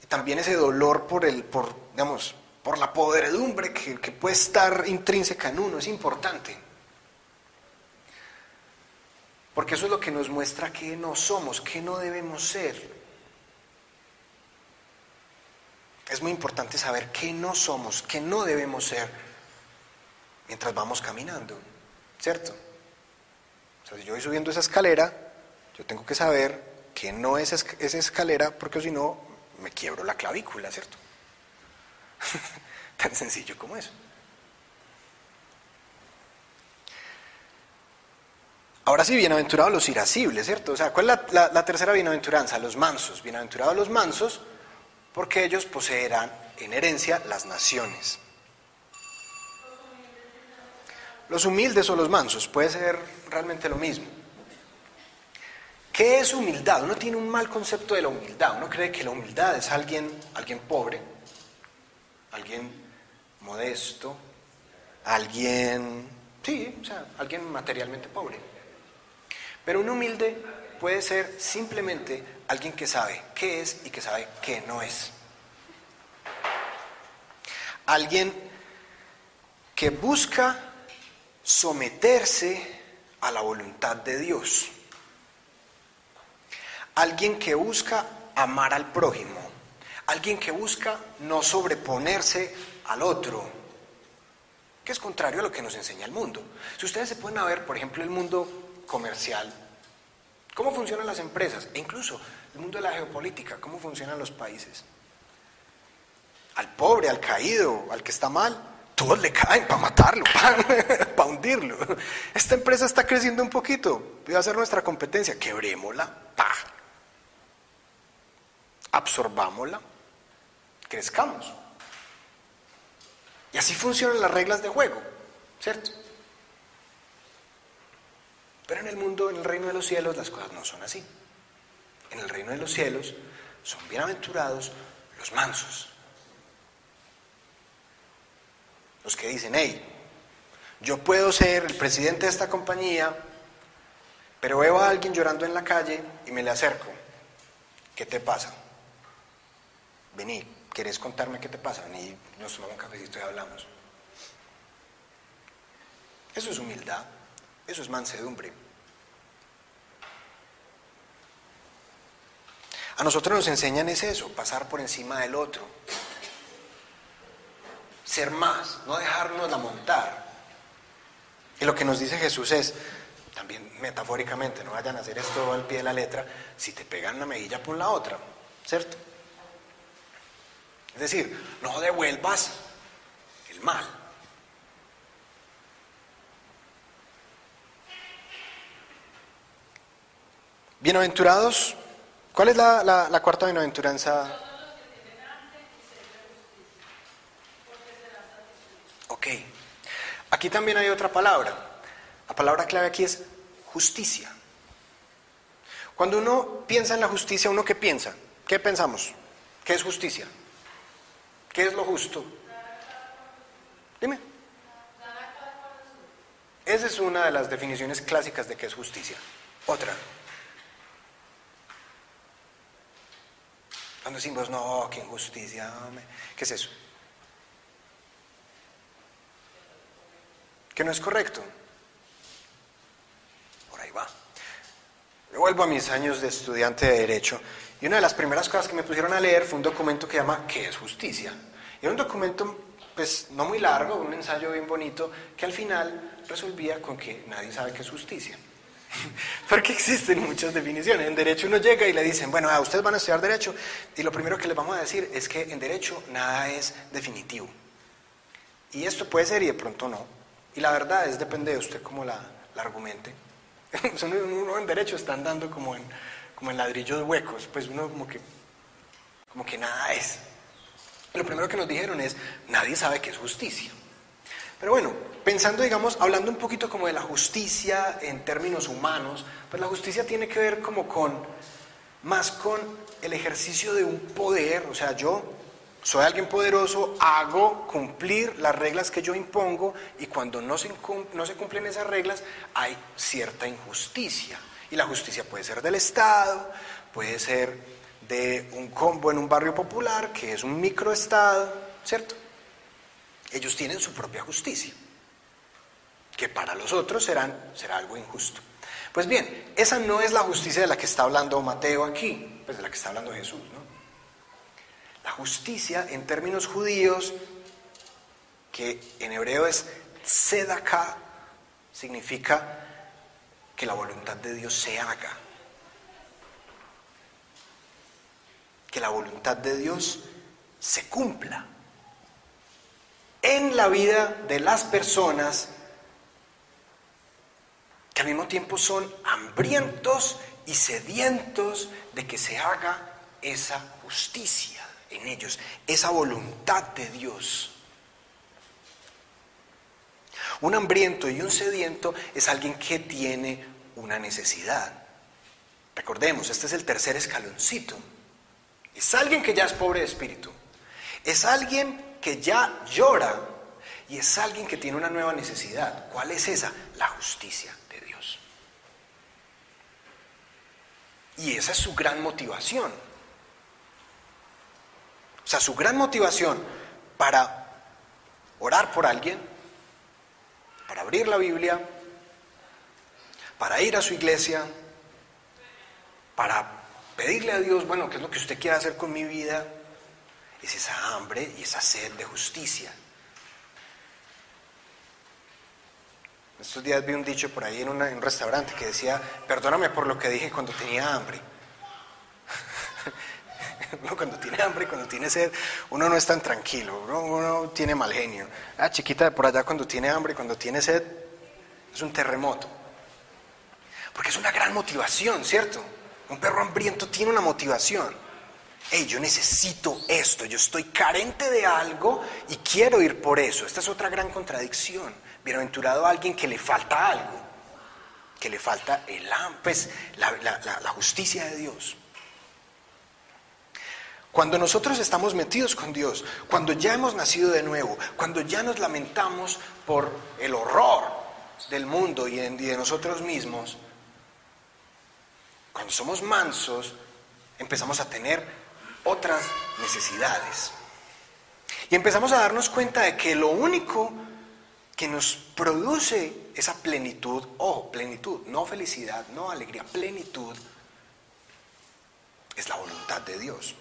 también ese dolor por, el, por, digamos, por la podredumbre que, que puede estar intrínseca en uno, es importante. Porque eso es lo que nos muestra que no somos, que no debemos ser. Es muy importante saber qué no somos, qué no debemos ser mientras vamos caminando, ¿cierto? O sea, si yo voy subiendo esa escalera, yo tengo que saber que no es esa escalera porque si no me quiebro la clavícula, ¿cierto? Tan sencillo como eso. Ahora sí, bienaventurados los irascibles, ¿cierto? O sea, ¿cuál es la, la tercera bienaventuranza? Los mansos. Bienaventurados los mansos porque ellos poseerán en herencia las naciones. Los humildes o los mansos, puede ser realmente lo mismo. ¿Qué es humildad? Uno tiene un mal concepto de la humildad. Uno cree que la humildad es alguien, alguien pobre, alguien modesto, alguien, sí, o sea, alguien materialmente pobre. Pero un humilde puede ser simplemente alguien que sabe qué es y que sabe qué no es. Alguien que busca someterse a la voluntad de Dios. Alguien que busca amar al prójimo. Alguien que busca no sobreponerse al otro, que es contrario a lo que nos enseña el mundo. Si ustedes se pueden ver, por ejemplo, el mundo comercial, cómo funcionan las empresas, e incluso el mundo de la geopolítica, cómo funcionan los países. Al pobre, al caído, al que está mal, todos le caen para matarlo, para, hundirlo. Esta empresa está creciendo un poquito, va a ser nuestra competencia, quebrémosla, pa. Absorbámosla, crezcamos. Y así funcionan las reglas de juego, ¿cierto? Pero en el mundo, en el reino de los cielos, las cosas no son así. En el reino de los cielos son bienaventurados los mansos, los que dicen, hey, yo puedo ser el presidente de esta compañía, pero veo a alguien llorando en la calle y me le acerco. ¿Qué te pasa? Vení, ¿quieres contarme qué te pasa? Vení, nos tomamos un cafecito y hablamos. Eso es humildad, eso es mansedumbre. A nosotros nos enseñan es eso, pasar por encima del otro, ser más, no dejarnos la montar. Y lo que nos dice Jesús es, también metafóricamente, no vayan a hacer esto al pie de la letra, si te pegan una mejilla por la otra, ¿cierto? Es decir, no devuelvas el mal. Bienaventurados, ¿cuál es la, la cuarta bienaventuranza? Ok. Aquí también hay otra palabra. La palabra clave aquí es justicia. Cuando uno piensa en la justicia, ¿uno qué piensa? ¿Qué pensamos? ¿Qué es justicia? ¿Qué es lo justo? Dime. Esa es una de las definiciones clásicas de qué es justicia. Otra. Cuando decimos, no, qué injusticia, ¿qué es eso? Que no es correcto. Por ahí va. Yo vuelvo a mis años de estudiante de Derecho y una de las primeras cosas que me pusieron a leer fue un documento que llama ¿Qué es justicia? Y era un documento, pues, no muy largo, un ensayo bien bonito, que al final resolvía con que nadie sabe qué es justicia. Porque existen muchas definiciones. En derecho uno llega y le dicen, bueno, a ustedes van a estudiar derecho y lo primero que les vamos a decir es que en derecho nada es definitivo. Y esto puede ser y de pronto no. Y la verdad es, depende de usted cómo la, argumente. uno en derecho está andando como en, como en ladrillos huecos, pues uno como que, como que nada es. Lo primero que nos dijeron es, nadie sabe qué es justicia. Pero bueno, pensando, digamos, hablando un poquito como de la justicia en términos humanos, pues la justicia tiene que ver como con, más con el ejercicio de un poder, o sea, yo soy alguien poderoso, hago cumplir las reglas que yo impongo y cuando no se, cumplen esas reglas hay cierta injusticia. Y la justicia puede ser del Estado, puede ser de un combo en un barrio popular, que es un microestado, ¿cierto? Ellos tienen su propia justicia, que para los otros será algo injusto. Pues bien, esa no es la justicia de la que está hablando Mateo aquí, pues de la que está hablando Jesús, ¿no? La justicia en términos judíos, que en hebreo es tzedakah, significa que la voluntad de Dios se haga. Que la voluntad de Dios se cumpla en la vida de las personas que al mismo tiempo son hambrientos y sedientos de que se haga esa justicia en ellos, esa voluntad de Dios. Un hambriento y un sediento es alguien que tiene una necesidad. Recordemos, este es el tercer escaloncito. Es alguien que ya es pobre de espíritu. Es alguien que ya llora y es alguien que tiene una nueva necesidad. ¿Cuál es esa? La justicia de Dios. Y esa es su gran motivación. O sea, su gran motivación para orar por alguien, para abrir la Biblia, para ir a su iglesia, para pedirle a Dios, bueno, ¿qué es lo que usted quiere hacer con mi vida? Es esa hambre y esa sed de justicia. Estos días vi un dicho por ahí en, un restaurante que decía, perdóname por lo que dije cuando tenía hambre. cuando tiene hambre, cuando tiene sed, uno no es tan tranquilo, uno, tiene mal genio. La chiquita de por allá cuando tiene hambre, cuando tiene sed, es un terremoto. Porque es una gran motivación, ¿cierto? Un perro hambriento tiene una motivación. Hey, yo necesito esto, yo estoy carente de algo y quiero ir por eso. Esta es otra gran contradicción. Bienaventurado a alguien que le falta algo, que le falta el pues, la, la justicia de Dios. Cuando nosotros estamos metidos con Dios, cuando ya hemos nacido de nuevo, cuando ya nos lamentamos por el horror del mundo y de nosotros mismos, cuando somos mansos, empezamos a tener otras necesidades. Y empezamos a darnos cuenta de que lo único que nos produce esa plenitud, o plenitud, no felicidad, no alegría, plenitud, es la voluntad de Dios.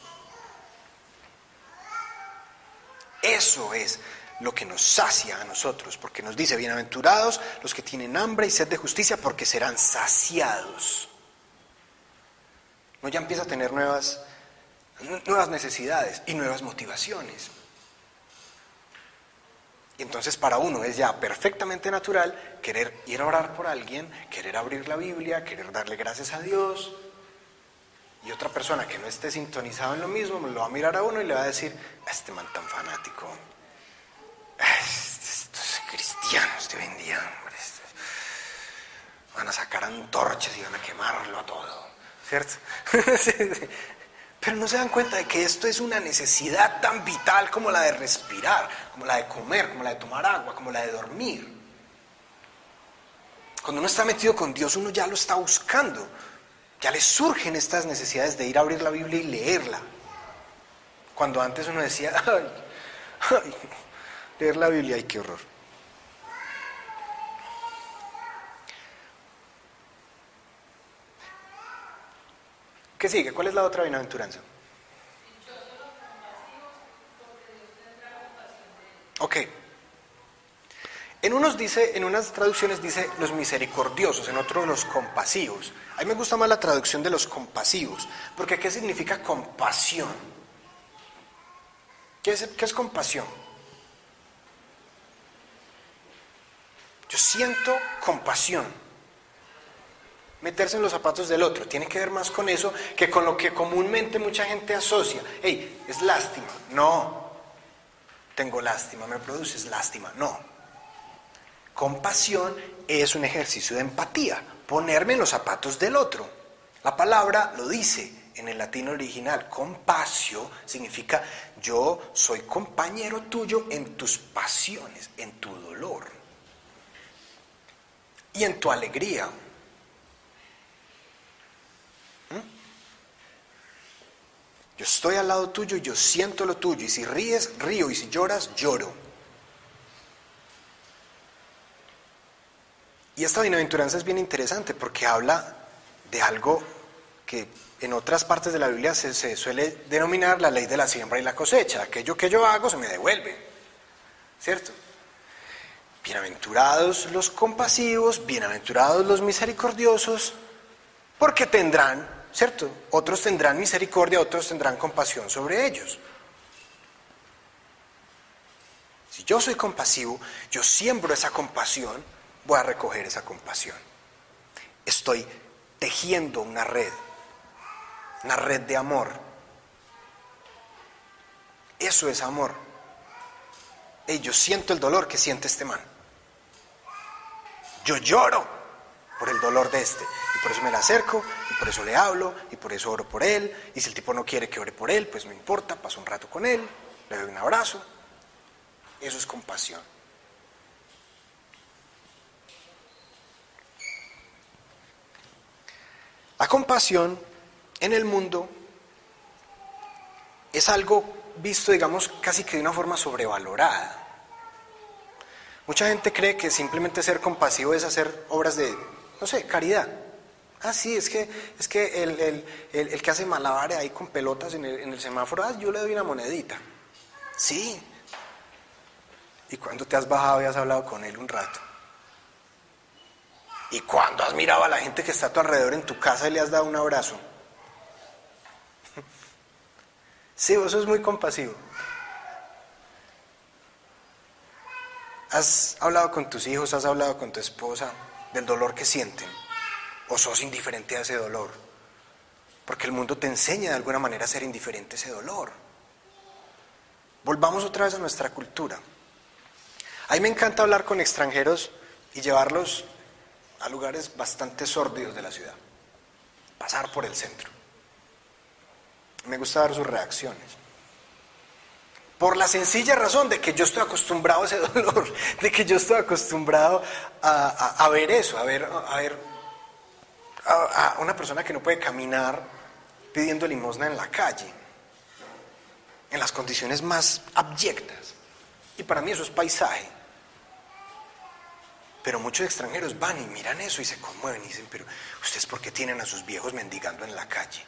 Eso es lo que nos sacia a nosotros, porque nos dice, bienaventurados los que tienen hambre y sed de justicia, porque serán saciados uno ya empieza a tener nuevas, nuevas necesidades y nuevas motivaciones. Y entonces para uno es ya perfectamente natural querer ir a orar por alguien, querer abrir la Biblia, querer darle gracias a Dios. Y otra persona que no esté sintonizado en lo mismo lo va a mirar a uno y le va a decir, este man tan fanático, estos cristianos de hoy en día, van a sacar antorchas y van a quemarlo a todo. ¿cierto? Pero no se dan cuenta de que esto es una necesidad tan vital como la de respirar, como la de comer, como la de tomar agua, como la de dormir. Cuando uno está metido con Dios, uno ya lo está buscando. Ya le surgen estas necesidades de ir a abrir la Biblia y leerla. Cuando antes uno decía, ay, ay, leer la Biblia, ay, qué horror. ¿Qué sigue? ¿Cuál es la otra bienaventuranza? Ok. En unos dice, en unas traducciones dice los misericordiosos, en otros los compasivos. A mí me gusta más la traducción de los compasivos, porque ¿qué significa compasión? ¿Qué es, qué es compasión? Yo siento compasión meterse en los zapatos del otro. Tiene que ver más con eso que con lo que comúnmente mucha gente asocia. Hey, es lástima. No, tengo lástima, me produces lástima. No. Compasión es un ejercicio de empatía, ponerme en los zapatos del otro. La palabra lo dice en el latín original. Compasio significa yo soy compañero tuyo en tus pasiones, en tu dolor y en tu alegría. Yo estoy al lado tuyo y yo siento lo tuyo. Y si ríes, río. Y si lloras, lloro. Y esta bienaventuranza es bien interesante porque habla de algo que en otras partes de la Biblia se, suele denominar la ley de la siembra y la cosecha. Aquello que yo hago se me devuelve. ¿Cierto? Bienaventurados los compasivos, bienaventurados los misericordiosos, porque tendrán ¿cierto? Otros tendrán misericordia, otros tendrán compasión sobre ellos. Si yo soy compasivo, yo siembro esa compasión, voy a recoger esa compasión. Estoy tejiendo una red, una red de amor. Eso es amor. Y yo siento el dolor que siente este man. Yo lloro por el dolor de este por eso me le acerco, y por eso le hablo, y por eso oro por él. Y si el tipo no quiere que ore por él, pues no importa, paso un rato con él, le doy un abrazo. Eso es compasión. La compasión en el mundo es algo visto, digamos, casi que de una forma sobrevalorada. Mucha gente cree que simplemente ser compasivo es hacer obras de, no sé, caridad. Ah, sí, es que, es que el, que hace malabares ahí con pelotas en el, semáforo, ah, yo le doy una monedita. Sí. ¿Y cuando te has bajado y has hablado con él un rato? ¿Y cuando has mirado a la gente que está a tu alrededor en tu casa y le has dado un abrazo? Sí, vos sos muy compasivo. ¿Has hablado con tus hijos, has hablado con tu esposa del dolor que sienten? ¿O sos indiferente a ese dolor? Porque el mundo te enseña de alguna manera a ser indiferente a ese dolor. Volvamos otra vez a nuestra cultura. A mí me encanta hablar con extranjeros y llevarlos a lugares bastante sórdidos de la ciudad. Pasar por el centro. Me gusta ver sus reacciones. Por la sencilla razón de que yo estoy acostumbrado a ese dolor, de que yo estoy acostumbrado a, ver eso, a ver, a, ver a, una persona que no puede caminar pidiendo limosna en la calle, en las condiciones más abyectas. Y para mí eso es paisaje. Pero muchos extranjeros van y miran eso y se conmueven y dicen, pero ¿ustedes por qué tienen a sus viejos mendigando en la calle?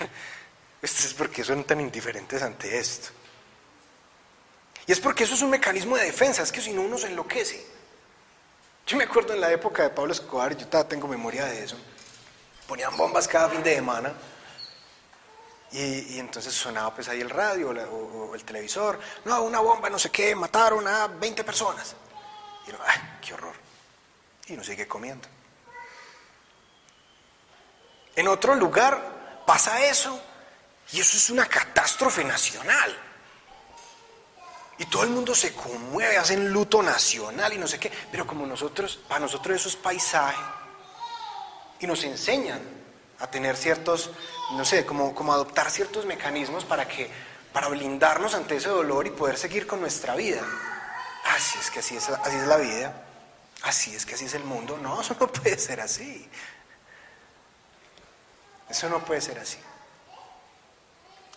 Esto es porque son tan indiferentes ante esto. Y es porque eso es un mecanismo de defensa, es que si no uno se enloquece. Yo me acuerdo en la época de Pablo Escobar, yo tengo memoria de eso. Ponían bombas cada fin de semana. Y, entonces sonaba pues ahí el radio o, el televisor. No, una bomba, no sé qué, mataron a 20 personas. Y ¡ay, qué horror! Y uno sigue comiendo. En otro lugar pasa eso y eso es una catástrofe nacional. Y todo el mundo se conmueve, hacen luto nacional y no sé qué, pero como nosotros, para nosotros eso es paisaje. Y nos enseñan a tener ciertos, no sé, como, como adoptar ciertos mecanismos para que, para blindarnos ante ese dolor y poder seguir con nuestra vida. Así es que así es, así es la vida. Así es que así es el mundo. No, eso no puede ser así. Eso no puede ser así.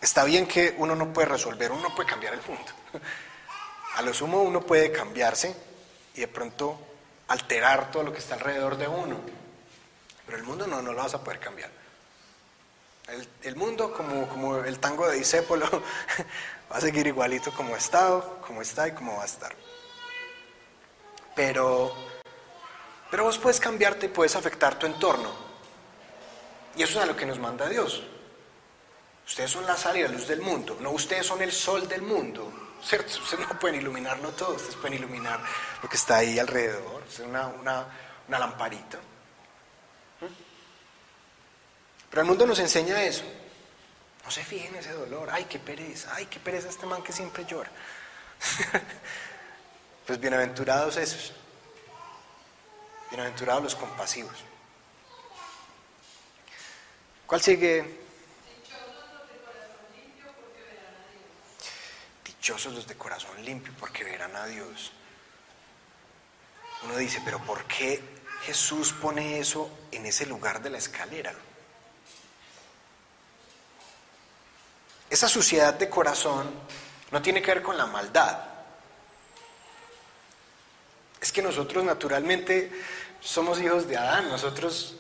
Está bien que uno no puede resolver, uno no puede cambiar el mundo. A lo sumo uno puede cambiarse y de pronto alterar todo lo que está alrededor de uno. Pero el mundo no, no lo vas a poder cambiar. El, mundo, como, como, el tango de Disépolo, va a seguir igualito como ha estado, como está y como va a estar. Pero, pero vos puedes cambiarte y puedes afectar tu entorno. Y eso es a lo que nos manda Dios. Ustedes son la sal y la luz del mundo, no ustedes son el sol del mundo. ¿Cierto? Ustedes no pueden iluminarlo todo, ustedes pueden iluminar lo que está ahí alrededor, es una, una, una lamparita. Pero el mundo nos enseña eso. No se fijen en ese dolor. Ay, qué pereza. Ay, qué pereza este man que siempre llora. pues bienaventurados esos. Bienaventurados los compasivos. ¿Cuál sigue? Dichosos los de corazón limpio porque verán a Dios. Uno dice, pero ¿por qué Jesús pone eso en ese lugar de la escalera? Esa suciedad de corazón no tiene que ver con la maldad. Es que nosotros naturalmente somos hijos de Adán, nosotros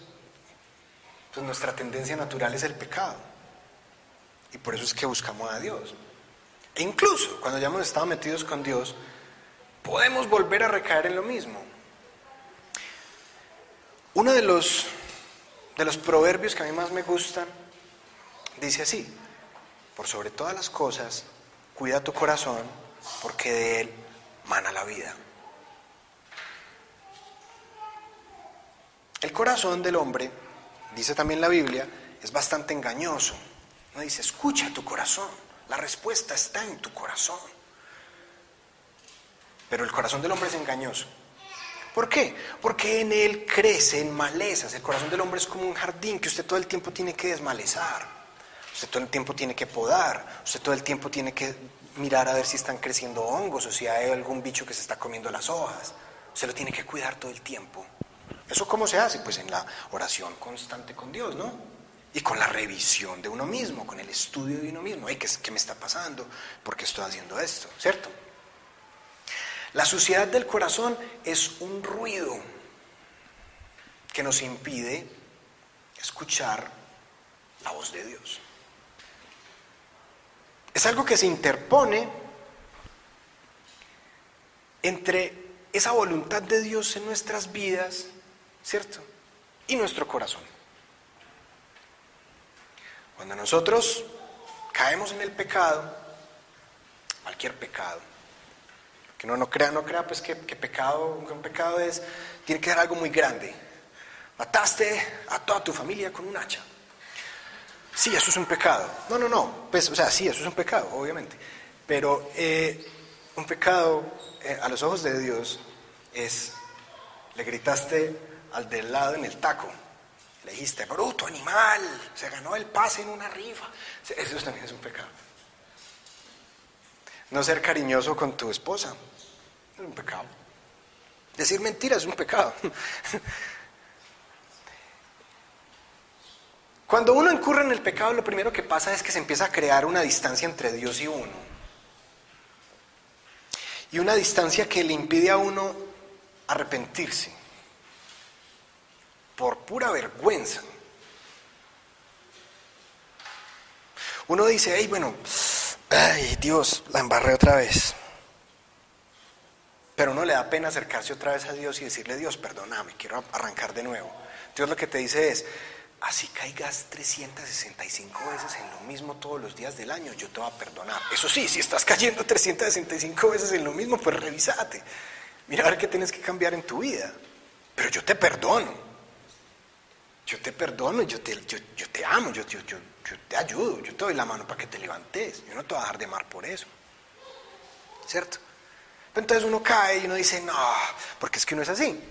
pues nuestra tendencia natural es el pecado. Y por eso es que buscamos a Dios. E incluso cuando ya hemos estado metidos con Dios, podemos volver a recaer en lo mismo. Uno de los, de los proverbios que a mí más me gustan dice así, por sobre todas las cosas, cuida tu corazón, porque de él mana la vida. El corazón del hombre dice también la Biblia, es bastante engañoso. No dice, escucha tu corazón, la respuesta está en tu corazón. Pero el corazón del hombre es engañoso. ¿Por qué? Porque en él crecen malezas. El corazón del hombre es como un jardín que usted todo el tiempo tiene que desmalezar. Usted todo el tiempo tiene que podar. Usted todo el tiempo tiene que mirar a ver si están creciendo hongos o si hay algún bicho que se está comiendo las hojas. Usted lo tiene que cuidar todo el tiempo. ¿Eso cómo se hace? Pues en la oración constante con Dios, ¿no? Y con la revisión de uno mismo, con el estudio de uno mismo. ¿qué, ¿Qué me está pasando? ¿Por qué estoy haciendo esto? ¿Cierto? La suciedad del corazón es un ruido que nos impide escuchar la voz de Dios. Es algo que se interpone entre esa voluntad de Dios en nuestras vidas, ¿cierto? Y nuestro corazón. Cuando nosotros caemos en el pecado, cualquier pecado, que no, no crea, no crea pues que, pecado, un pecado es, tiene que ser algo muy grande. Mataste a toda tu familia con un hacha. Sí, eso es un pecado. No, no, no. Pues, o sea, sí, eso es un pecado, obviamente. Pero eh, un pecado eh, a los ojos de Dios es, le gritaste al del lado en el taco. Le dijiste, bruto, animal, se ganó el pase en una rifa. Eso también es un pecado. No ser cariñoso con tu esposa es un pecado. Decir mentiras es un pecado. Cuando uno incurre en el pecado, lo primero que pasa es que se empieza a crear una distancia entre Dios y uno. Y una distancia que le impide a uno arrepentirse por pura vergüenza. Uno dice, ay, bueno, ay, Dios, la embarré otra vez. Pero uno le da pena acercarse otra vez a Dios y decirle, Dios, perdóname, quiero arrancar de nuevo. Dios lo que te dice es, así caigas 365 veces en lo mismo todos los días del año, yo te voy a perdonar. Eso sí, si estás cayendo 365 veces en lo mismo, pues revísate. Mira a ver qué tienes que cambiar en tu vida. Pero yo te perdono. Yo te perdono, yo te, yo, te amo, yo, te ayudo, yo te doy la mano para que te levantes. Yo no te voy a dejar de amar por eso. ¿Cierto? Entonces uno cae y uno dice, no, porque es que uno es así.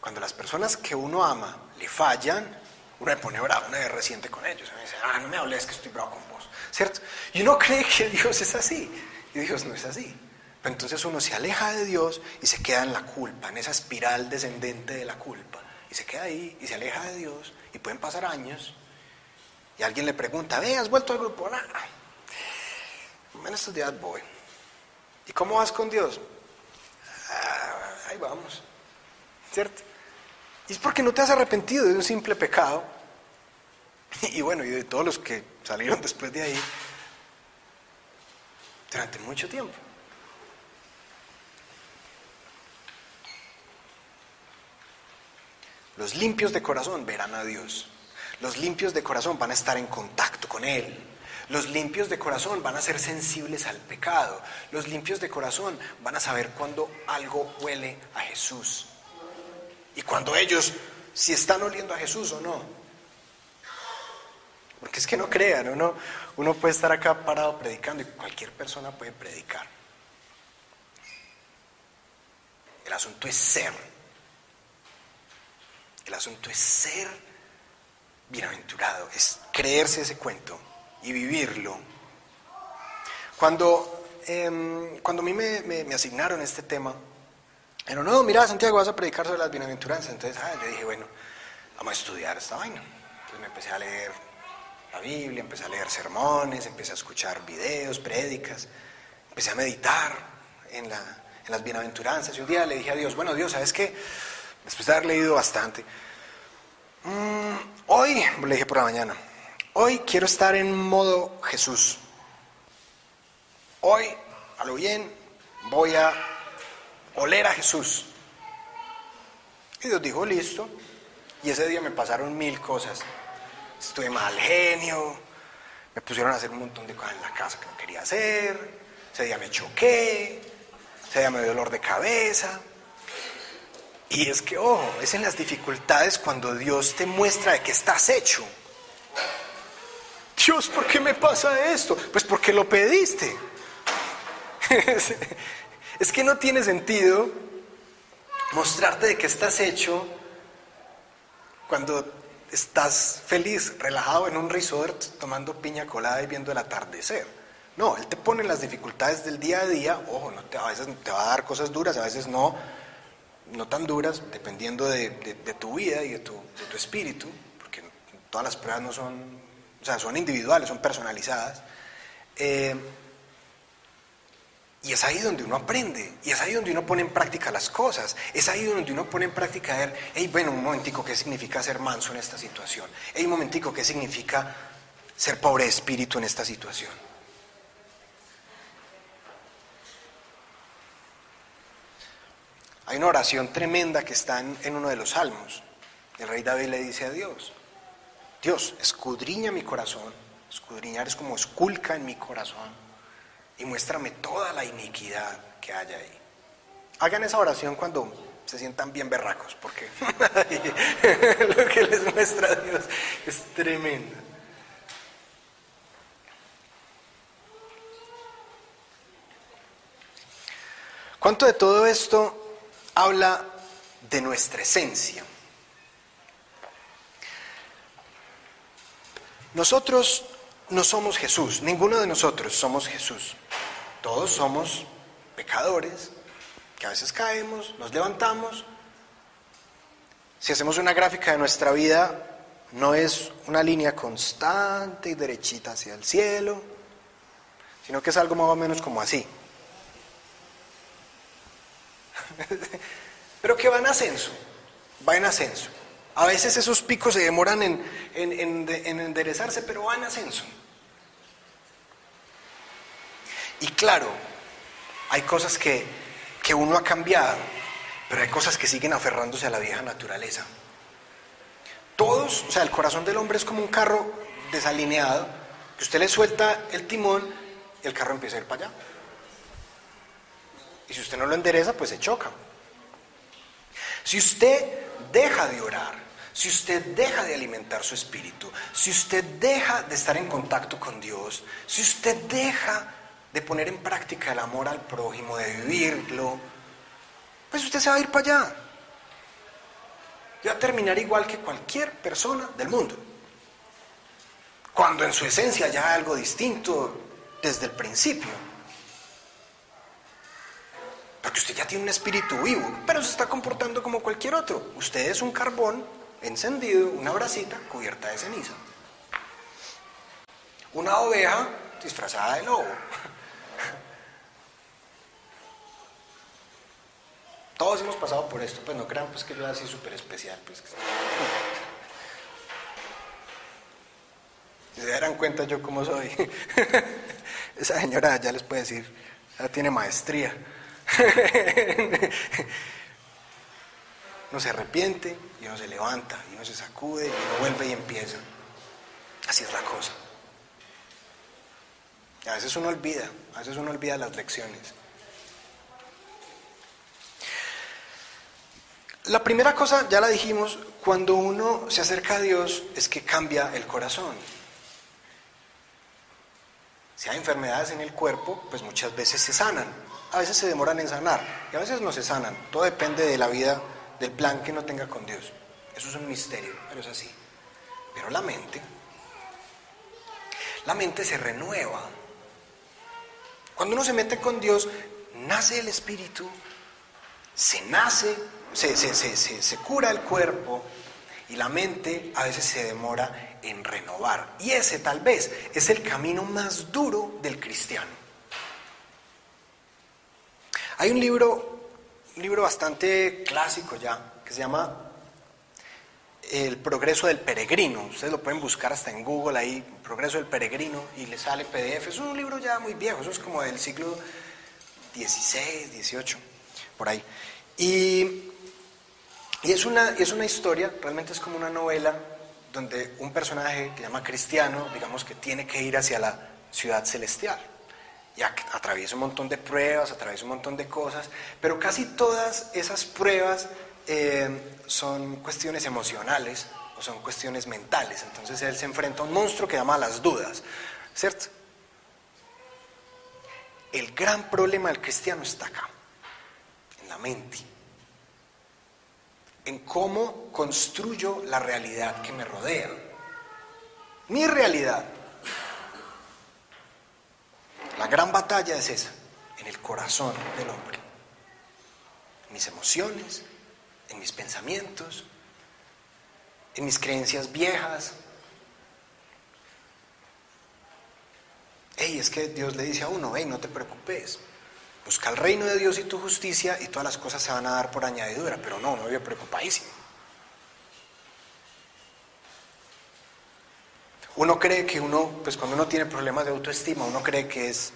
Cuando las personas que uno ama le fallan, uno le pone bravo, uno es reciente con ellos. Uno dice, ah, no me hables que estoy bravo con vos. ¿Cierto? Y uno cree que Dios es así. Y Dios no es así. Pero entonces uno se aleja de Dios y se queda en la culpa, en esa espiral descendente de la culpa. Y se queda ahí y se aleja de Dios. Y pueden pasar años. Y alguien le pregunta, ve, ¿has vuelto al grupo? Ah, en estos días voy. ¿Y cómo vas con Dios? Ah, ahí vamos, ¿cierto? Y es porque no te has arrepentido de un simple pecado. Y bueno, y de todos los que salieron después de ahí, durante mucho tiempo. Los limpios de corazón verán a Dios. Los limpios de corazón van a estar en contacto con Él. Los limpios de corazón van a ser sensibles al pecado. Los limpios de corazón van a saber cuando algo huele a Jesús. Y cuando ellos, si están oliendo a Jesús o no. Porque es que no crean, uno, uno puede estar acá parado predicando y cualquier persona puede predicar. El asunto es ser. El asunto es ser bienaventurado, es creerse ese cuento y vivirlo. Cuando, em, cuando a mí me, asignaron este tema, pero no, mira Santiago, vas a predicar sobre las bienaventuranzas. Entonces ah, le dije, bueno, vamos a estudiar esta vaina. Entonces me empecé a leer la Biblia, empecé a leer sermones, empecé a escuchar videos, prédicas, empecé a meditar en, la, en las bienaventuranzas. Y un día le dije a Dios, bueno Dios, ¿sabes qué? Después de haber leído bastante, mm, hoy, le dije por la mañana, Hoy quiero estar en modo Jesús. Hoy, a lo bien, voy a oler a Jesús. Y Dios dijo, listo. Y ese día me pasaron mil cosas. Estuve mal genio, me pusieron a hacer un montón de cosas en la casa que no quería hacer. Ese día me choqué, ese día me dio dolor de cabeza. Y es que, ojo, es en las dificultades cuando Dios te muestra de que estás hecho. Dios, ¿por qué me pasa esto? Pues porque lo pediste. Es que no tiene sentido mostrarte de qué estás hecho cuando estás feliz, relajado en un resort, tomando piña colada y viendo el atardecer. No, Él te pone las dificultades del día a día, ojo, no te, a veces te va a dar cosas duras, a veces no, no tan duras, dependiendo de, tu vida y de tu, espíritu, porque todas las pruebas no son, o sea, son individuales, son personalizadas. Eh, y es ahí donde uno aprende, y es ahí donde uno pone en práctica las cosas, es ahí donde uno pone en práctica ver, hey, bueno, un momentico, ¿qué significa ser manso en esta situación? Hey, un momentico, ¿qué significa ser pobre de espíritu en esta situación? Hay una oración tremenda que está en, uno de los salmos. El rey David le dice a Dios, Dios, escudriña mi corazón, escudriñar es como esculca en mi corazón y muéstrame toda la iniquidad que haya ahí. Hagan esa oración cuando se sientan bien berracos, porque lo que les muestra Dios es tremendo. ¿Cuánto de todo esto habla de nuestra esencia? Nosotros no somos Jesús, ninguno de nosotros somos Jesús. Todos somos pecadores, que a veces caemos, nos levantamos. Si hacemos una gráfica de nuestra vida, no es una línea constante y derechita hacia el cielo, sino que es algo más o menos como así. Pero que va en ascenso, va en ascenso. A veces esos picos se demoran en, en enderezarse, pero va en ascenso. Y claro, hay cosas que, uno ha cambiado, pero hay cosas que siguen aferrándose a la vieja naturaleza. Todos, o sea, el corazón del hombre es como un carro desalineado, que usted le suelta el timón el carro empieza a ir para allá. Y si usted no lo endereza, pues se choca. Si usted deja de orar, si usted deja de alimentar su espíritu, si usted deja de estar en contacto con Dios, si usted deja de poner en práctica el amor al prójimo, de vivirlo, pues usted se va a ir para allá. Y va a terminar igual que cualquier persona del mundo. Cuando en su esencia ya hay algo distinto desde el principio. Porque usted ya tiene un espíritu vivo, pero se está comportando como cualquier otro. Usted es un carbón encendido, una bracita cubierta de ceniza. Una oveja disfrazada de lobo. Todos hemos pasado por esto, pues no crean pues que yo así súper especial. Pues. Si se darán cuenta yo cómo soy. Esa señora ya les puede decir, ya tiene maestría. uno se arrepiente y uno se levanta y uno se sacude y uno vuelve y empieza. Así es la cosa. a veces uno olvida, a veces uno olvida las lecciones. La primera cosa, ya la dijimos, cuando uno se acerca a Dios es que cambia el corazón. Si hay enfermedades en el cuerpo, pues muchas veces se sanan. A veces se demoran en sanar y a veces no se sanan. Todo depende de la vida, del plan que uno tenga con Dios. Eso es un misterio, pero es así. Pero la mente, la mente se renueva. Cuando uno se mete con Dios, nace el Espíritu, se nace se, cura el cuerpo y la mente a veces se demora en renovar. Y ese tal vez es el camino más duro del cristiano. Hay un libro, un libro bastante clásico ya, que se llama El progreso del peregrino. Ustedes lo pueden buscar hasta en Google ahí, Progreso del peregrino, y le sale PDF. Es un libro ya muy viejo, eso es como del siglo XVI, XVIII, por ahí. Y y es una, es una historia, realmente es como una novela donde un personaje que se llama Cristiano, digamos que tiene que ir hacia la ciudad celestial. Atraviesa un montón de pruebas, atraviesa un montón de cosas, pero casi todas esas pruebas eh, son cuestiones emocionales o son cuestiones mentales. Entonces él se enfrenta a un monstruo que llama las dudas, ¿cierto? El gran problema del cristiano está acá, en la mente. en cómo construyo la realidad que me rodea. Mi realidad. La gran batalla es esa, en el corazón del hombre. En mis emociones, en mis pensamientos, en mis creencias viejas. Hey, es que Dios le dice a uno, hey, no te preocupes, busca el reino de Dios y tu justicia y todas las cosas se van a dar por añadidura, pero no, no vive preocupadísimo. Uno cree que uno, pues cuando uno tiene problemas de autoestima, uno cree que es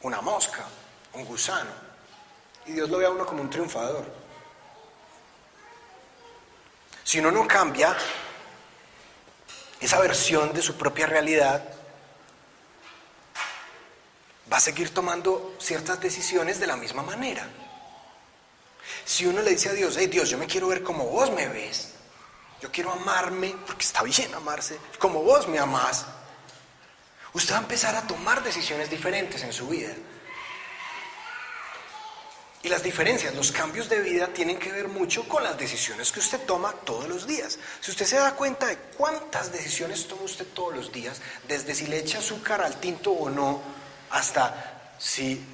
una mosca, un gusano, y Dios lo ve a uno como un triunfador. Si uno no cambia esa versión de su propia realidad, va a seguir tomando ciertas decisiones de la misma manera. Si uno le dice a Dios, hey Dios, yo me quiero ver como vos me ves, yo quiero amarme, porque está bien amarse, como vos me amás, usted va a empezar a tomar decisiones diferentes en su vida. Y las diferencias, los cambios de vida tienen que ver mucho con las decisiones que usted toma todos los días. Si usted se da cuenta de cuántas decisiones toma usted todos los días, desde si le echa azúcar al tinto o no, hasta si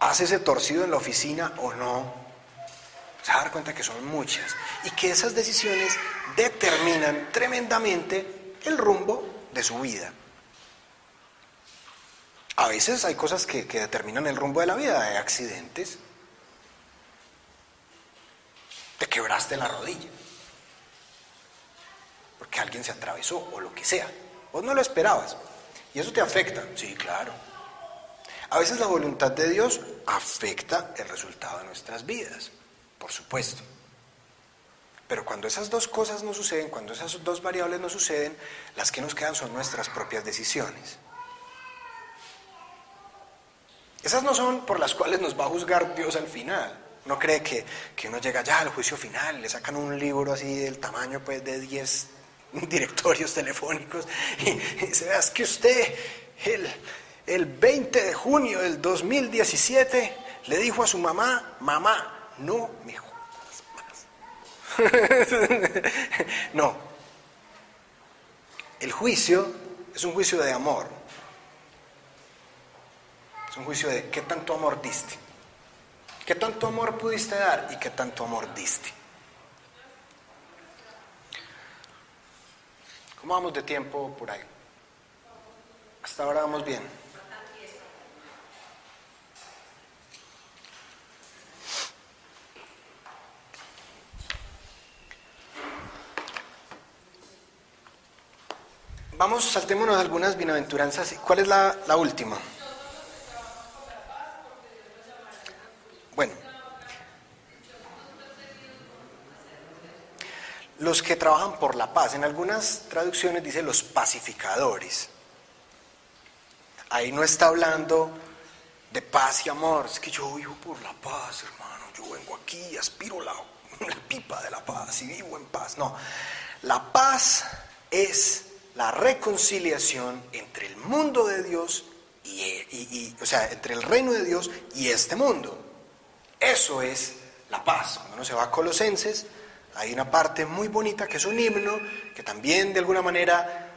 hace ese torcido en la oficina o no, se va a dar cuenta que son muchas. Y que esas decisiones determinan tremendamente el rumbo de su vida. A veces hay cosas que, que determinan el rumbo de la vida, hay accidentes, te quebraste la rodilla, porque alguien se atravesó o lo que sea. Vos no lo esperabas. Y eso te afecta, sí, claro. A veces la voluntad de Dios afecta el resultado de nuestras vidas, por supuesto. Pero cuando esas dos cosas no suceden, cuando esas dos variables no suceden, las que nos quedan son nuestras propias decisiones. Esas no son por las cuales nos va a juzgar Dios al final. No cree que, uno llega ya al juicio final, le sacan un libro así del tamaño pues, de 10 directorios telefónicos y, dice, es que usted el, el 20 de junio del 2017 le dijo a su mamá, mamá, no me jodas más. no. El juicio es un juicio de amor. Es un juicio de qué tanto amor diste. ¿Qué tanto amor pudiste dar y qué tanto amor diste? ¿Cómo vamos de tiempo por ahí? Hasta ahora vamos bien. Vamos, saltémonos algunas bienaventuranzas. ¿Cuál es la, última? Bueno, los que trabajan por la paz, en algunas traducciones dice los pacificadores. Ahí no está hablando de paz y amor, es que yo vivo por la paz, hermano, yo vengo aquí, aspiro la, la pipa de la paz y vivo en paz. No, la paz es la reconciliación entre el mundo de Dios y, o sea, entre el reino de Dios y este mundo. Eso es la paz. Cuando uno se va a Colosenses, hay una parte muy bonita que es un himno que también de alguna manera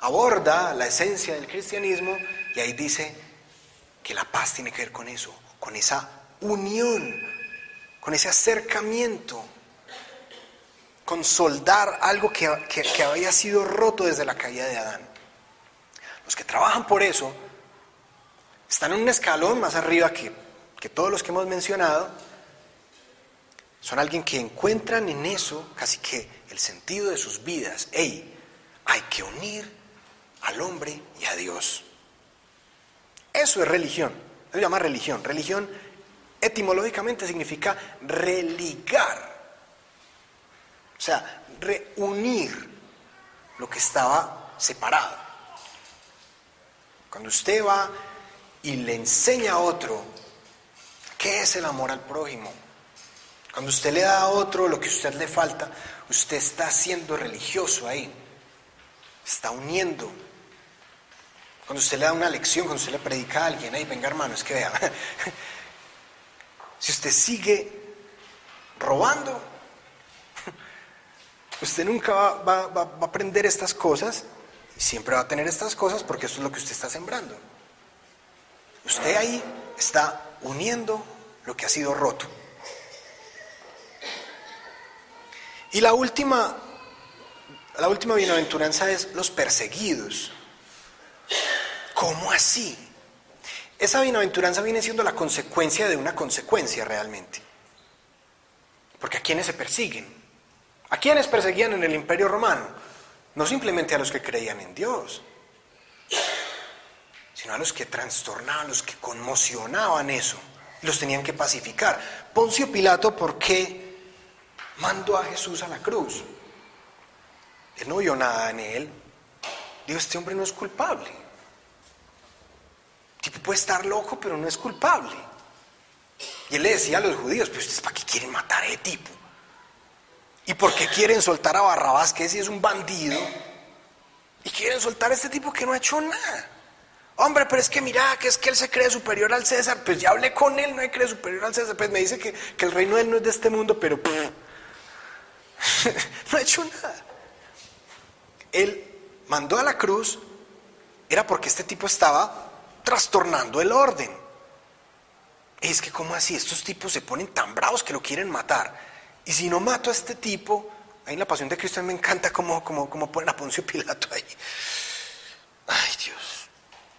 aborda la esencia del cristianismo y ahí dice que la paz tiene que ver con eso, con esa unión, con ese acercamiento, con soldar algo que, que había sido roto desde la caída de Adán. Los que trabajan por eso están en un escalón más arriba que que todos los que hemos mencionado son alguien que encuentran en eso casi que el sentido de sus vidas. Hey, hay que unir al hombre y a Dios. Eso es religión. Eso se llama religión. Religión etimológicamente significa religar. O sea, reunir lo que estaba separado. Cuando usted va y le enseña a otro ¿Qué es el amor al prójimo? Cuando usted le da a otro lo que a usted le falta, usted está siendo religioso ahí. Está uniendo. Cuando usted le da una lección, cuando usted le predica a alguien, ahí venga hermano, es que vea. si usted sigue robando, Usted nunca va, a aprender estas cosas, y siempre va a tener estas cosas porque esto es lo que usted está sembrando. Usted ahí está uniendo lo que ha sido roto. Y la última, la última bienaventuranza es los perseguidos. ¿Cómo así? Esa bienaventuranza viene siendo la consecuencia de una consecuencia realmente. Porque a quienes se persiguen. ¿A quienes perseguían en el Imperio Romano? No simplemente a los que creían en Dios, sino a los que trastornaban, los que conmocionaban eso. Los tenían que pacificar. Poncio Pilato, ¿por qué mandó a Jesús a la cruz? Él no vio nada en él. Dijo, este hombre no es culpable. El tipo puede estar loco, pero no es culpable. Y él le decía a los judíos, pues ustedes para qué quieren matar a ese tipo. ¿Y por qué quieren soltar a Barrabás, que ese es un bandido? Y quieren soltar a este tipo que no ha hecho nada. Hombre, pero es que mira, que es que él se cree superior al César. Pues ya hablé con él, no hay cree superior al César. Pues me dice que, que el reino de él no es de este mundo, pero no ha hecho nada. Él mandó a la cruz, era porque este tipo estaba trastornando el orden. Es que, ¿cómo así? Estos tipos se ponen tan bravos que lo quieren matar. Y si no mato a este tipo, ahí en la pasión de Cristo me encanta cómo, cómo, cómo ponen a Poncio Pilato ahí. Ay, Dios.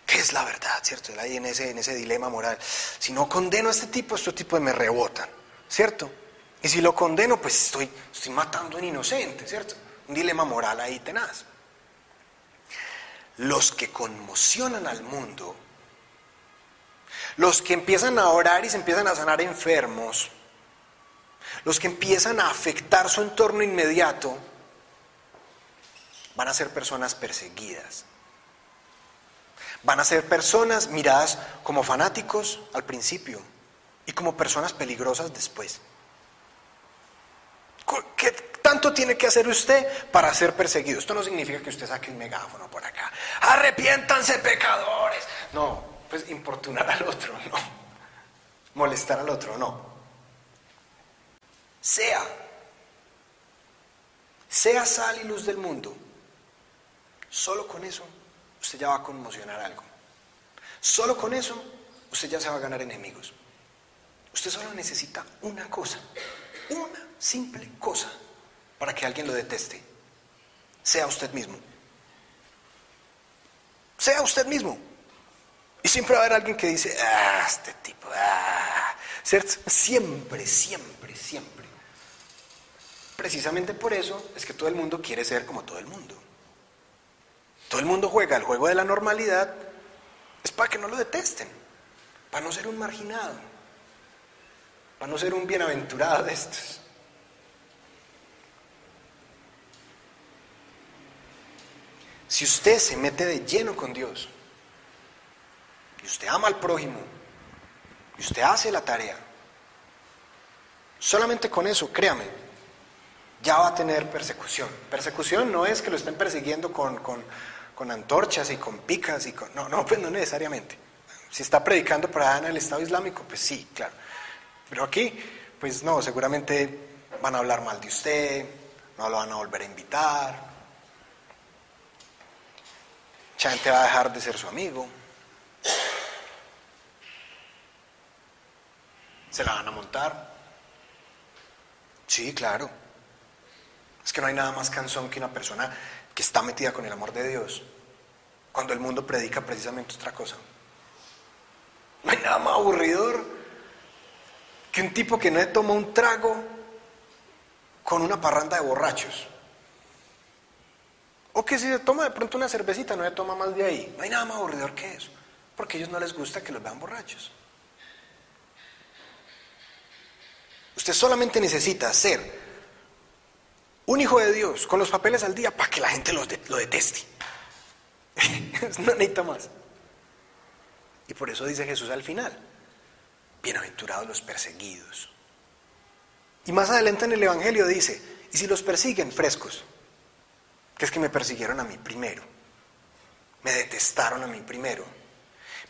¿Qué es la verdad, cierto? Ahí en ese, en ese dilema moral. Si no condeno a este tipo, estos tipos me rebotan, ¿cierto? Y si lo condeno, pues estoy, estoy matando a un inocente, ¿cierto? Un dilema moral ahí tenaz. Los que conmocionan al mundo, los que empiezan a orar y se empiezan a sanar enfermos, los que empiezan a afectar su entorno inmediato, van a ser personas perseguidas. Van a ser personas miradas como fanáticos al principio y como personas peligrosas después. ¿Qué tanto tiene que hacer usted para ser perseguido? Esto no significa que usted saque un megáfono por acá. Arrepiéntanse pecadores. No, pues importunar al otro, no. Molestar al otro, no. Sea, sea sal y luz del mundo. Solo con eso usted ya va a conmocionar algo. Solo con eso usted ya se va a ganar enemigos. Usted solo necesita una cosa, una simple cosa para que alguien lo deteste. Sea usted mismo. Sea usted mismo. Y siempre va a haber alguien que dice, ah, este tipo, ah, ¿cierto? Siempre, siempre, siempre. Precisamente por eso es que todo el mundo quiere ser como todo el mundo. Todo el mundo juega el juego de la normalidad, es para que no lo detesten, para no ser un marginado, para no ser un bienaventurado de estos. Si usted se mete de lleno con Dios, y usted ama al prójimo, y usted hace la tarea, solamente con eso, créame, ya va a tener persecución. Persecución no es que lo estén persiguiendo con, con, antorchas y con picas y con... No, no, pues no necesariamente. Si está predicando allá en el Estado Islámico, pues sí, claro. Pero aquí, pues no, seguramente van a hablar mal de usted, no lo van a volver a invitar. Mucha gente va a dejar de ser su amigo. ¿Se la van a montar? Sí, claro. Es que no hay nada más cansón que una persona que está metida con el amor de Dios, cuando el mundo predica precisamente otra cosa. No hay nada más aburridor que un tipo que no toma un trago con una parranda de borrachos. O que si se toma de pronto una cervecita, no le toma más de ahí. No hay nada más aburridor que eso, porque a ellos no les gusta que los vean borrachos. Usted solamente necesita ser un hijo de Dios con los papeles al día para que la gente los lo deteste. no necesita más. Y por eso dice Jesús al final, bienaventurados los perseguidos. Y más adelante en el Evangelio dice, y si los persiguen frescos, que es que me persiguieron a mí primero, me detestaron a mí primero,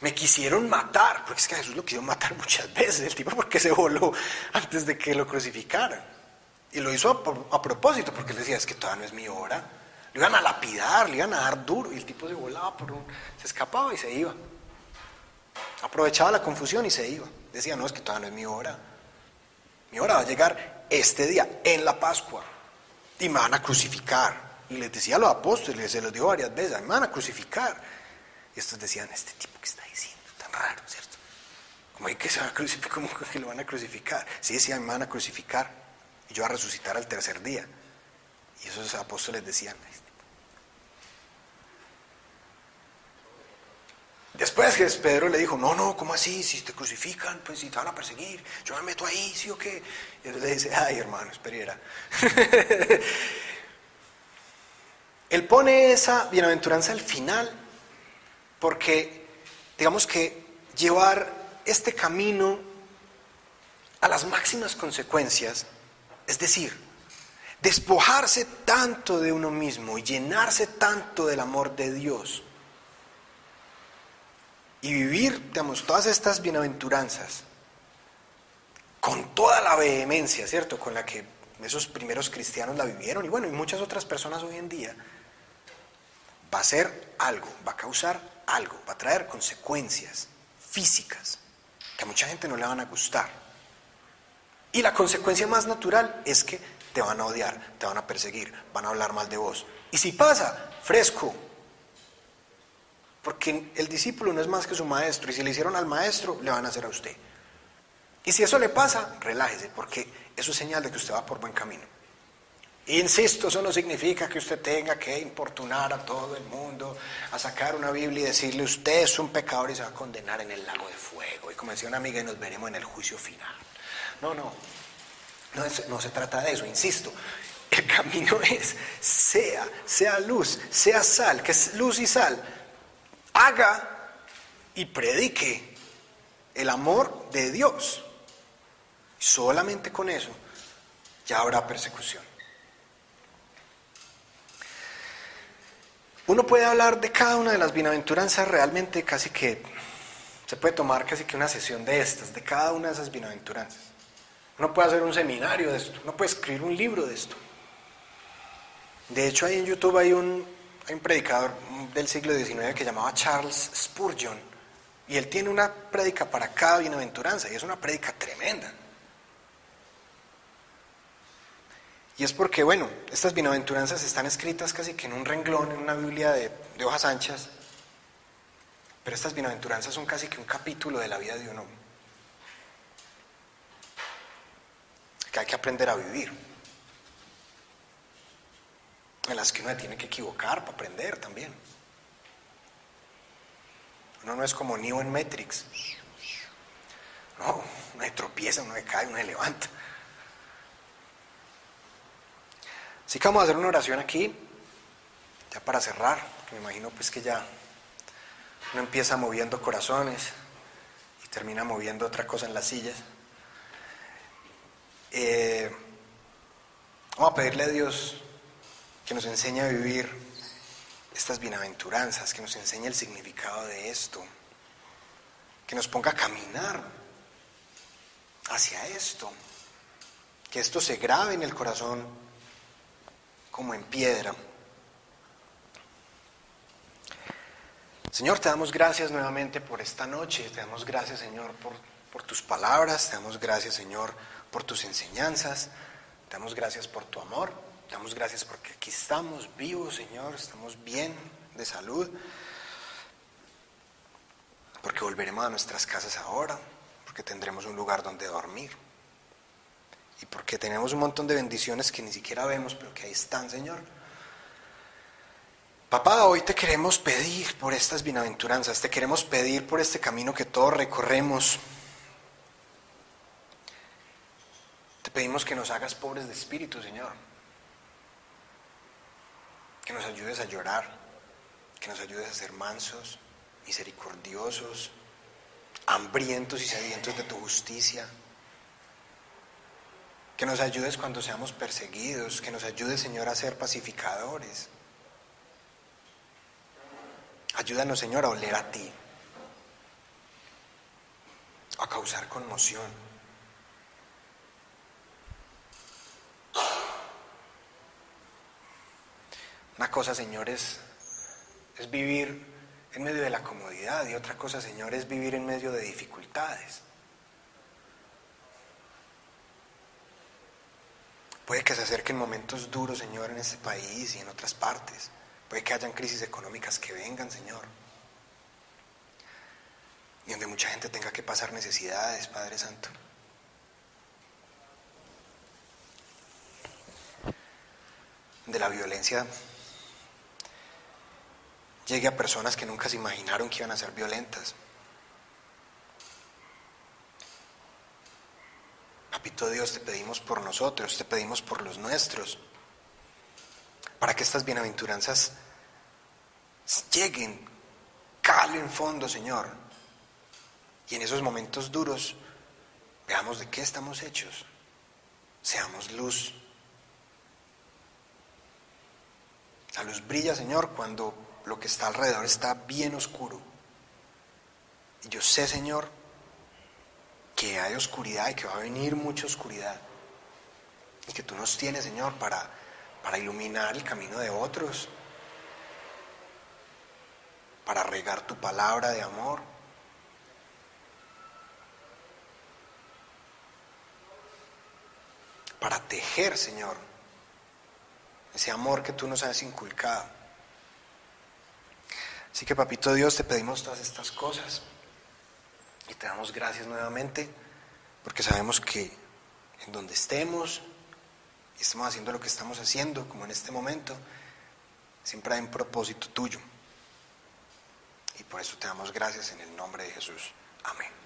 me quisieron matar, porque es que Jesús lo quisieron matar muchas veces, el tipo porque se voló antes de que lo crucificaran. Y lo hizo a, a propósito, porque él decía, es que todavía no es mi hora. Lo iban a lapidar, le iban a dar duro, y el tipo se volaba por un... se escapaba y se iba. Aprovechaba la confusión y se iba. Decía, no, es que todavía no es mi hora. Mi hora va a llegar este día, en la Pascua, y me van a crucificar. Y les decía a los apóstoles, se los dijo varias veces, me van a crucificar. Y estos decían, este tipo que está diciendo, tan raro, ¿cierto? Como que se va a crucificar, ¿cómo que lo van a crucificar? Sí, decían, me van a crucificar. Y yo a resucitar al tercer día. Y esos apóstoles decían, Después que Pedro le dijo, no, no, ¿cómo así? Si te crucifican, pues si te van a perseguir, yo me meto ahí, ¿sí o qué? Y él le dice, ay hermano, espera. él pone esa bienaventuranza al final porque, digamos que llevar este camino a las máximas consecuencias, es decir, despojarse tanto de uno mismo y llenarse tanto del amor de Dios, y vivir, digamos, todas estas bienaventuranzas con toda la vehemencia, ¿cierto? Con la que esos primeros cristianos la vivieron y bueno, y muchas otras personas hoy en día, va a ser algo, va a causar algo, va a traer consecuencias físicas que a mucha gente no le van a gustar. Y la consecuencia más natural es que te van a odiar, te van a perseguir, van a hablar mal de vos. Y si pasa, fresco, porque el discípulo no es más que su maestro y si le hicieron al maestro, le van a hacer a usted. Y si eso le pasa, relájese, porque eso es señal de que usted va por buen camino. Insisto, eso no significa que usted tenga que importunar a todo el mundo, a sacar una Biblia y decirle usted es un pecador y se va a condenar en el lago de fuego. Y como decía una amiga, y nos veremos en el juicio final. No, no, no, se trata de eso, insisto. El camino es, sea, sea luz, sea sal, que es luz y sal haga y predique el amor de Dios. Solamente con eso ya habrá persecución. Uno puede hablar de cada una de las bienaventuranzas realmente casi que se puede tomar casi que una sesión de estas, de cada una de esas bienaventuranzas. Uno puede hacer un seminario de esto, uno puede escribir un libro de esto. De hecho, ahí en YouTube hay un, hay un predicador del siglo XIX que llamaba Charles Spurgeon, y él tiene una prédica para cada bienaventuranza, y es una prédica tremenda. Y es porque, bueno, estas bienaventuranzas están escritas casi que en un renglón, en una Biblia de, de hojas anchas, pero estas bienaventuranzas son casi que un capítulo de la vida de uno, que hay que aprender a vivir en las que uno tiene que equivocar para aprender también. Uno no es como Neo en Matrix. No, uno se tropieza, uno se cae, uno se levanta. Así que vamos a hacer una oración aquí, ya para cerrar, me imagino pues que ya uno empieza moviendo corazones y termina moviendo otra cosa en las sillas. Eh, vamos a pedirle a Dios que nos enseñe a vivir estas bienaventuranzas, que nos enseñe el significado de esto, que nos ponga a caminar hacia esto, que esto se grabe en el corazón como en piedra. Señor, te damos gracias nuevamente por esta noche, te damos gracias Señor por, por tus palabras, te damos gracias Señor por tus enseñanzas, te damos gracias por tu amor. Damos gracias porque aquí estamos vivos, Señor, estamos bien de salud, porque volveremos a nuestras casas ahora, porque tendremos un lugar donde dormir y porque tenemos un montón de bendiciones que ni siquiera vemos, pero que ahí están, Señor. Papá, hoy te queremos pedir por estas bienaventuranzas, te queremos pedir por este camino que todos recorremos. Pedimos que nos hagas pobres de espíritu, Señor que nos ayudes a llorar, que nos ayudes a ser mansos, misericordiosos, hambrientos y sedientos de tu justicia. Que nos ayudes cuando seamos perseguidos, que nos ayudes, Señor, a ser pacificadores. Ayúdanos, Señor, a oler a ti, a causar conmoción. Cosa, Señor, es, es vivir en medio de la comodidad y otra cosa, Señor, es vivir en medio de dificultades. Puede que se acerquen momentos duros, Señor, en este país y en otras partes. Puede que hayan crisis económicas que vengan, Señor. Y donde mucha gente tenga que pasar necesidades, Padre Santo. De la violencia llegue a personas que nunca se imaginaron que iban a ser violentas. Papito Dios, te pedimos por nosotros, te pedimos por los nuestros, para que estas bienaventuranzas lleguen, calen fondo, Señor, y en esos momentos duros veamos de qué estamos hechos, seamos luz. La luz brilla, Señor, cuando lo que está alrededor está bien oscuro. Y yo sé, Señor, que hay oscuridad y que va a venir mucha oscuridad. Y que tú nos tienes, Señor, para, para iluminar el camino de otros, para regar tu palabra de amor. Para tejer, Señor, ese amor que tú nos has inculcado. Así que, Papito Dios, te pedimos todas estas cosas. Y te damos gracias nuevamente porque sabemos que en donde estemos y estemos haciendo lo que estamos haciendo, como en este momento, siempre hay un propósito tuyo. Y por eso te damos gracias en el nombre de Jesús. Amén.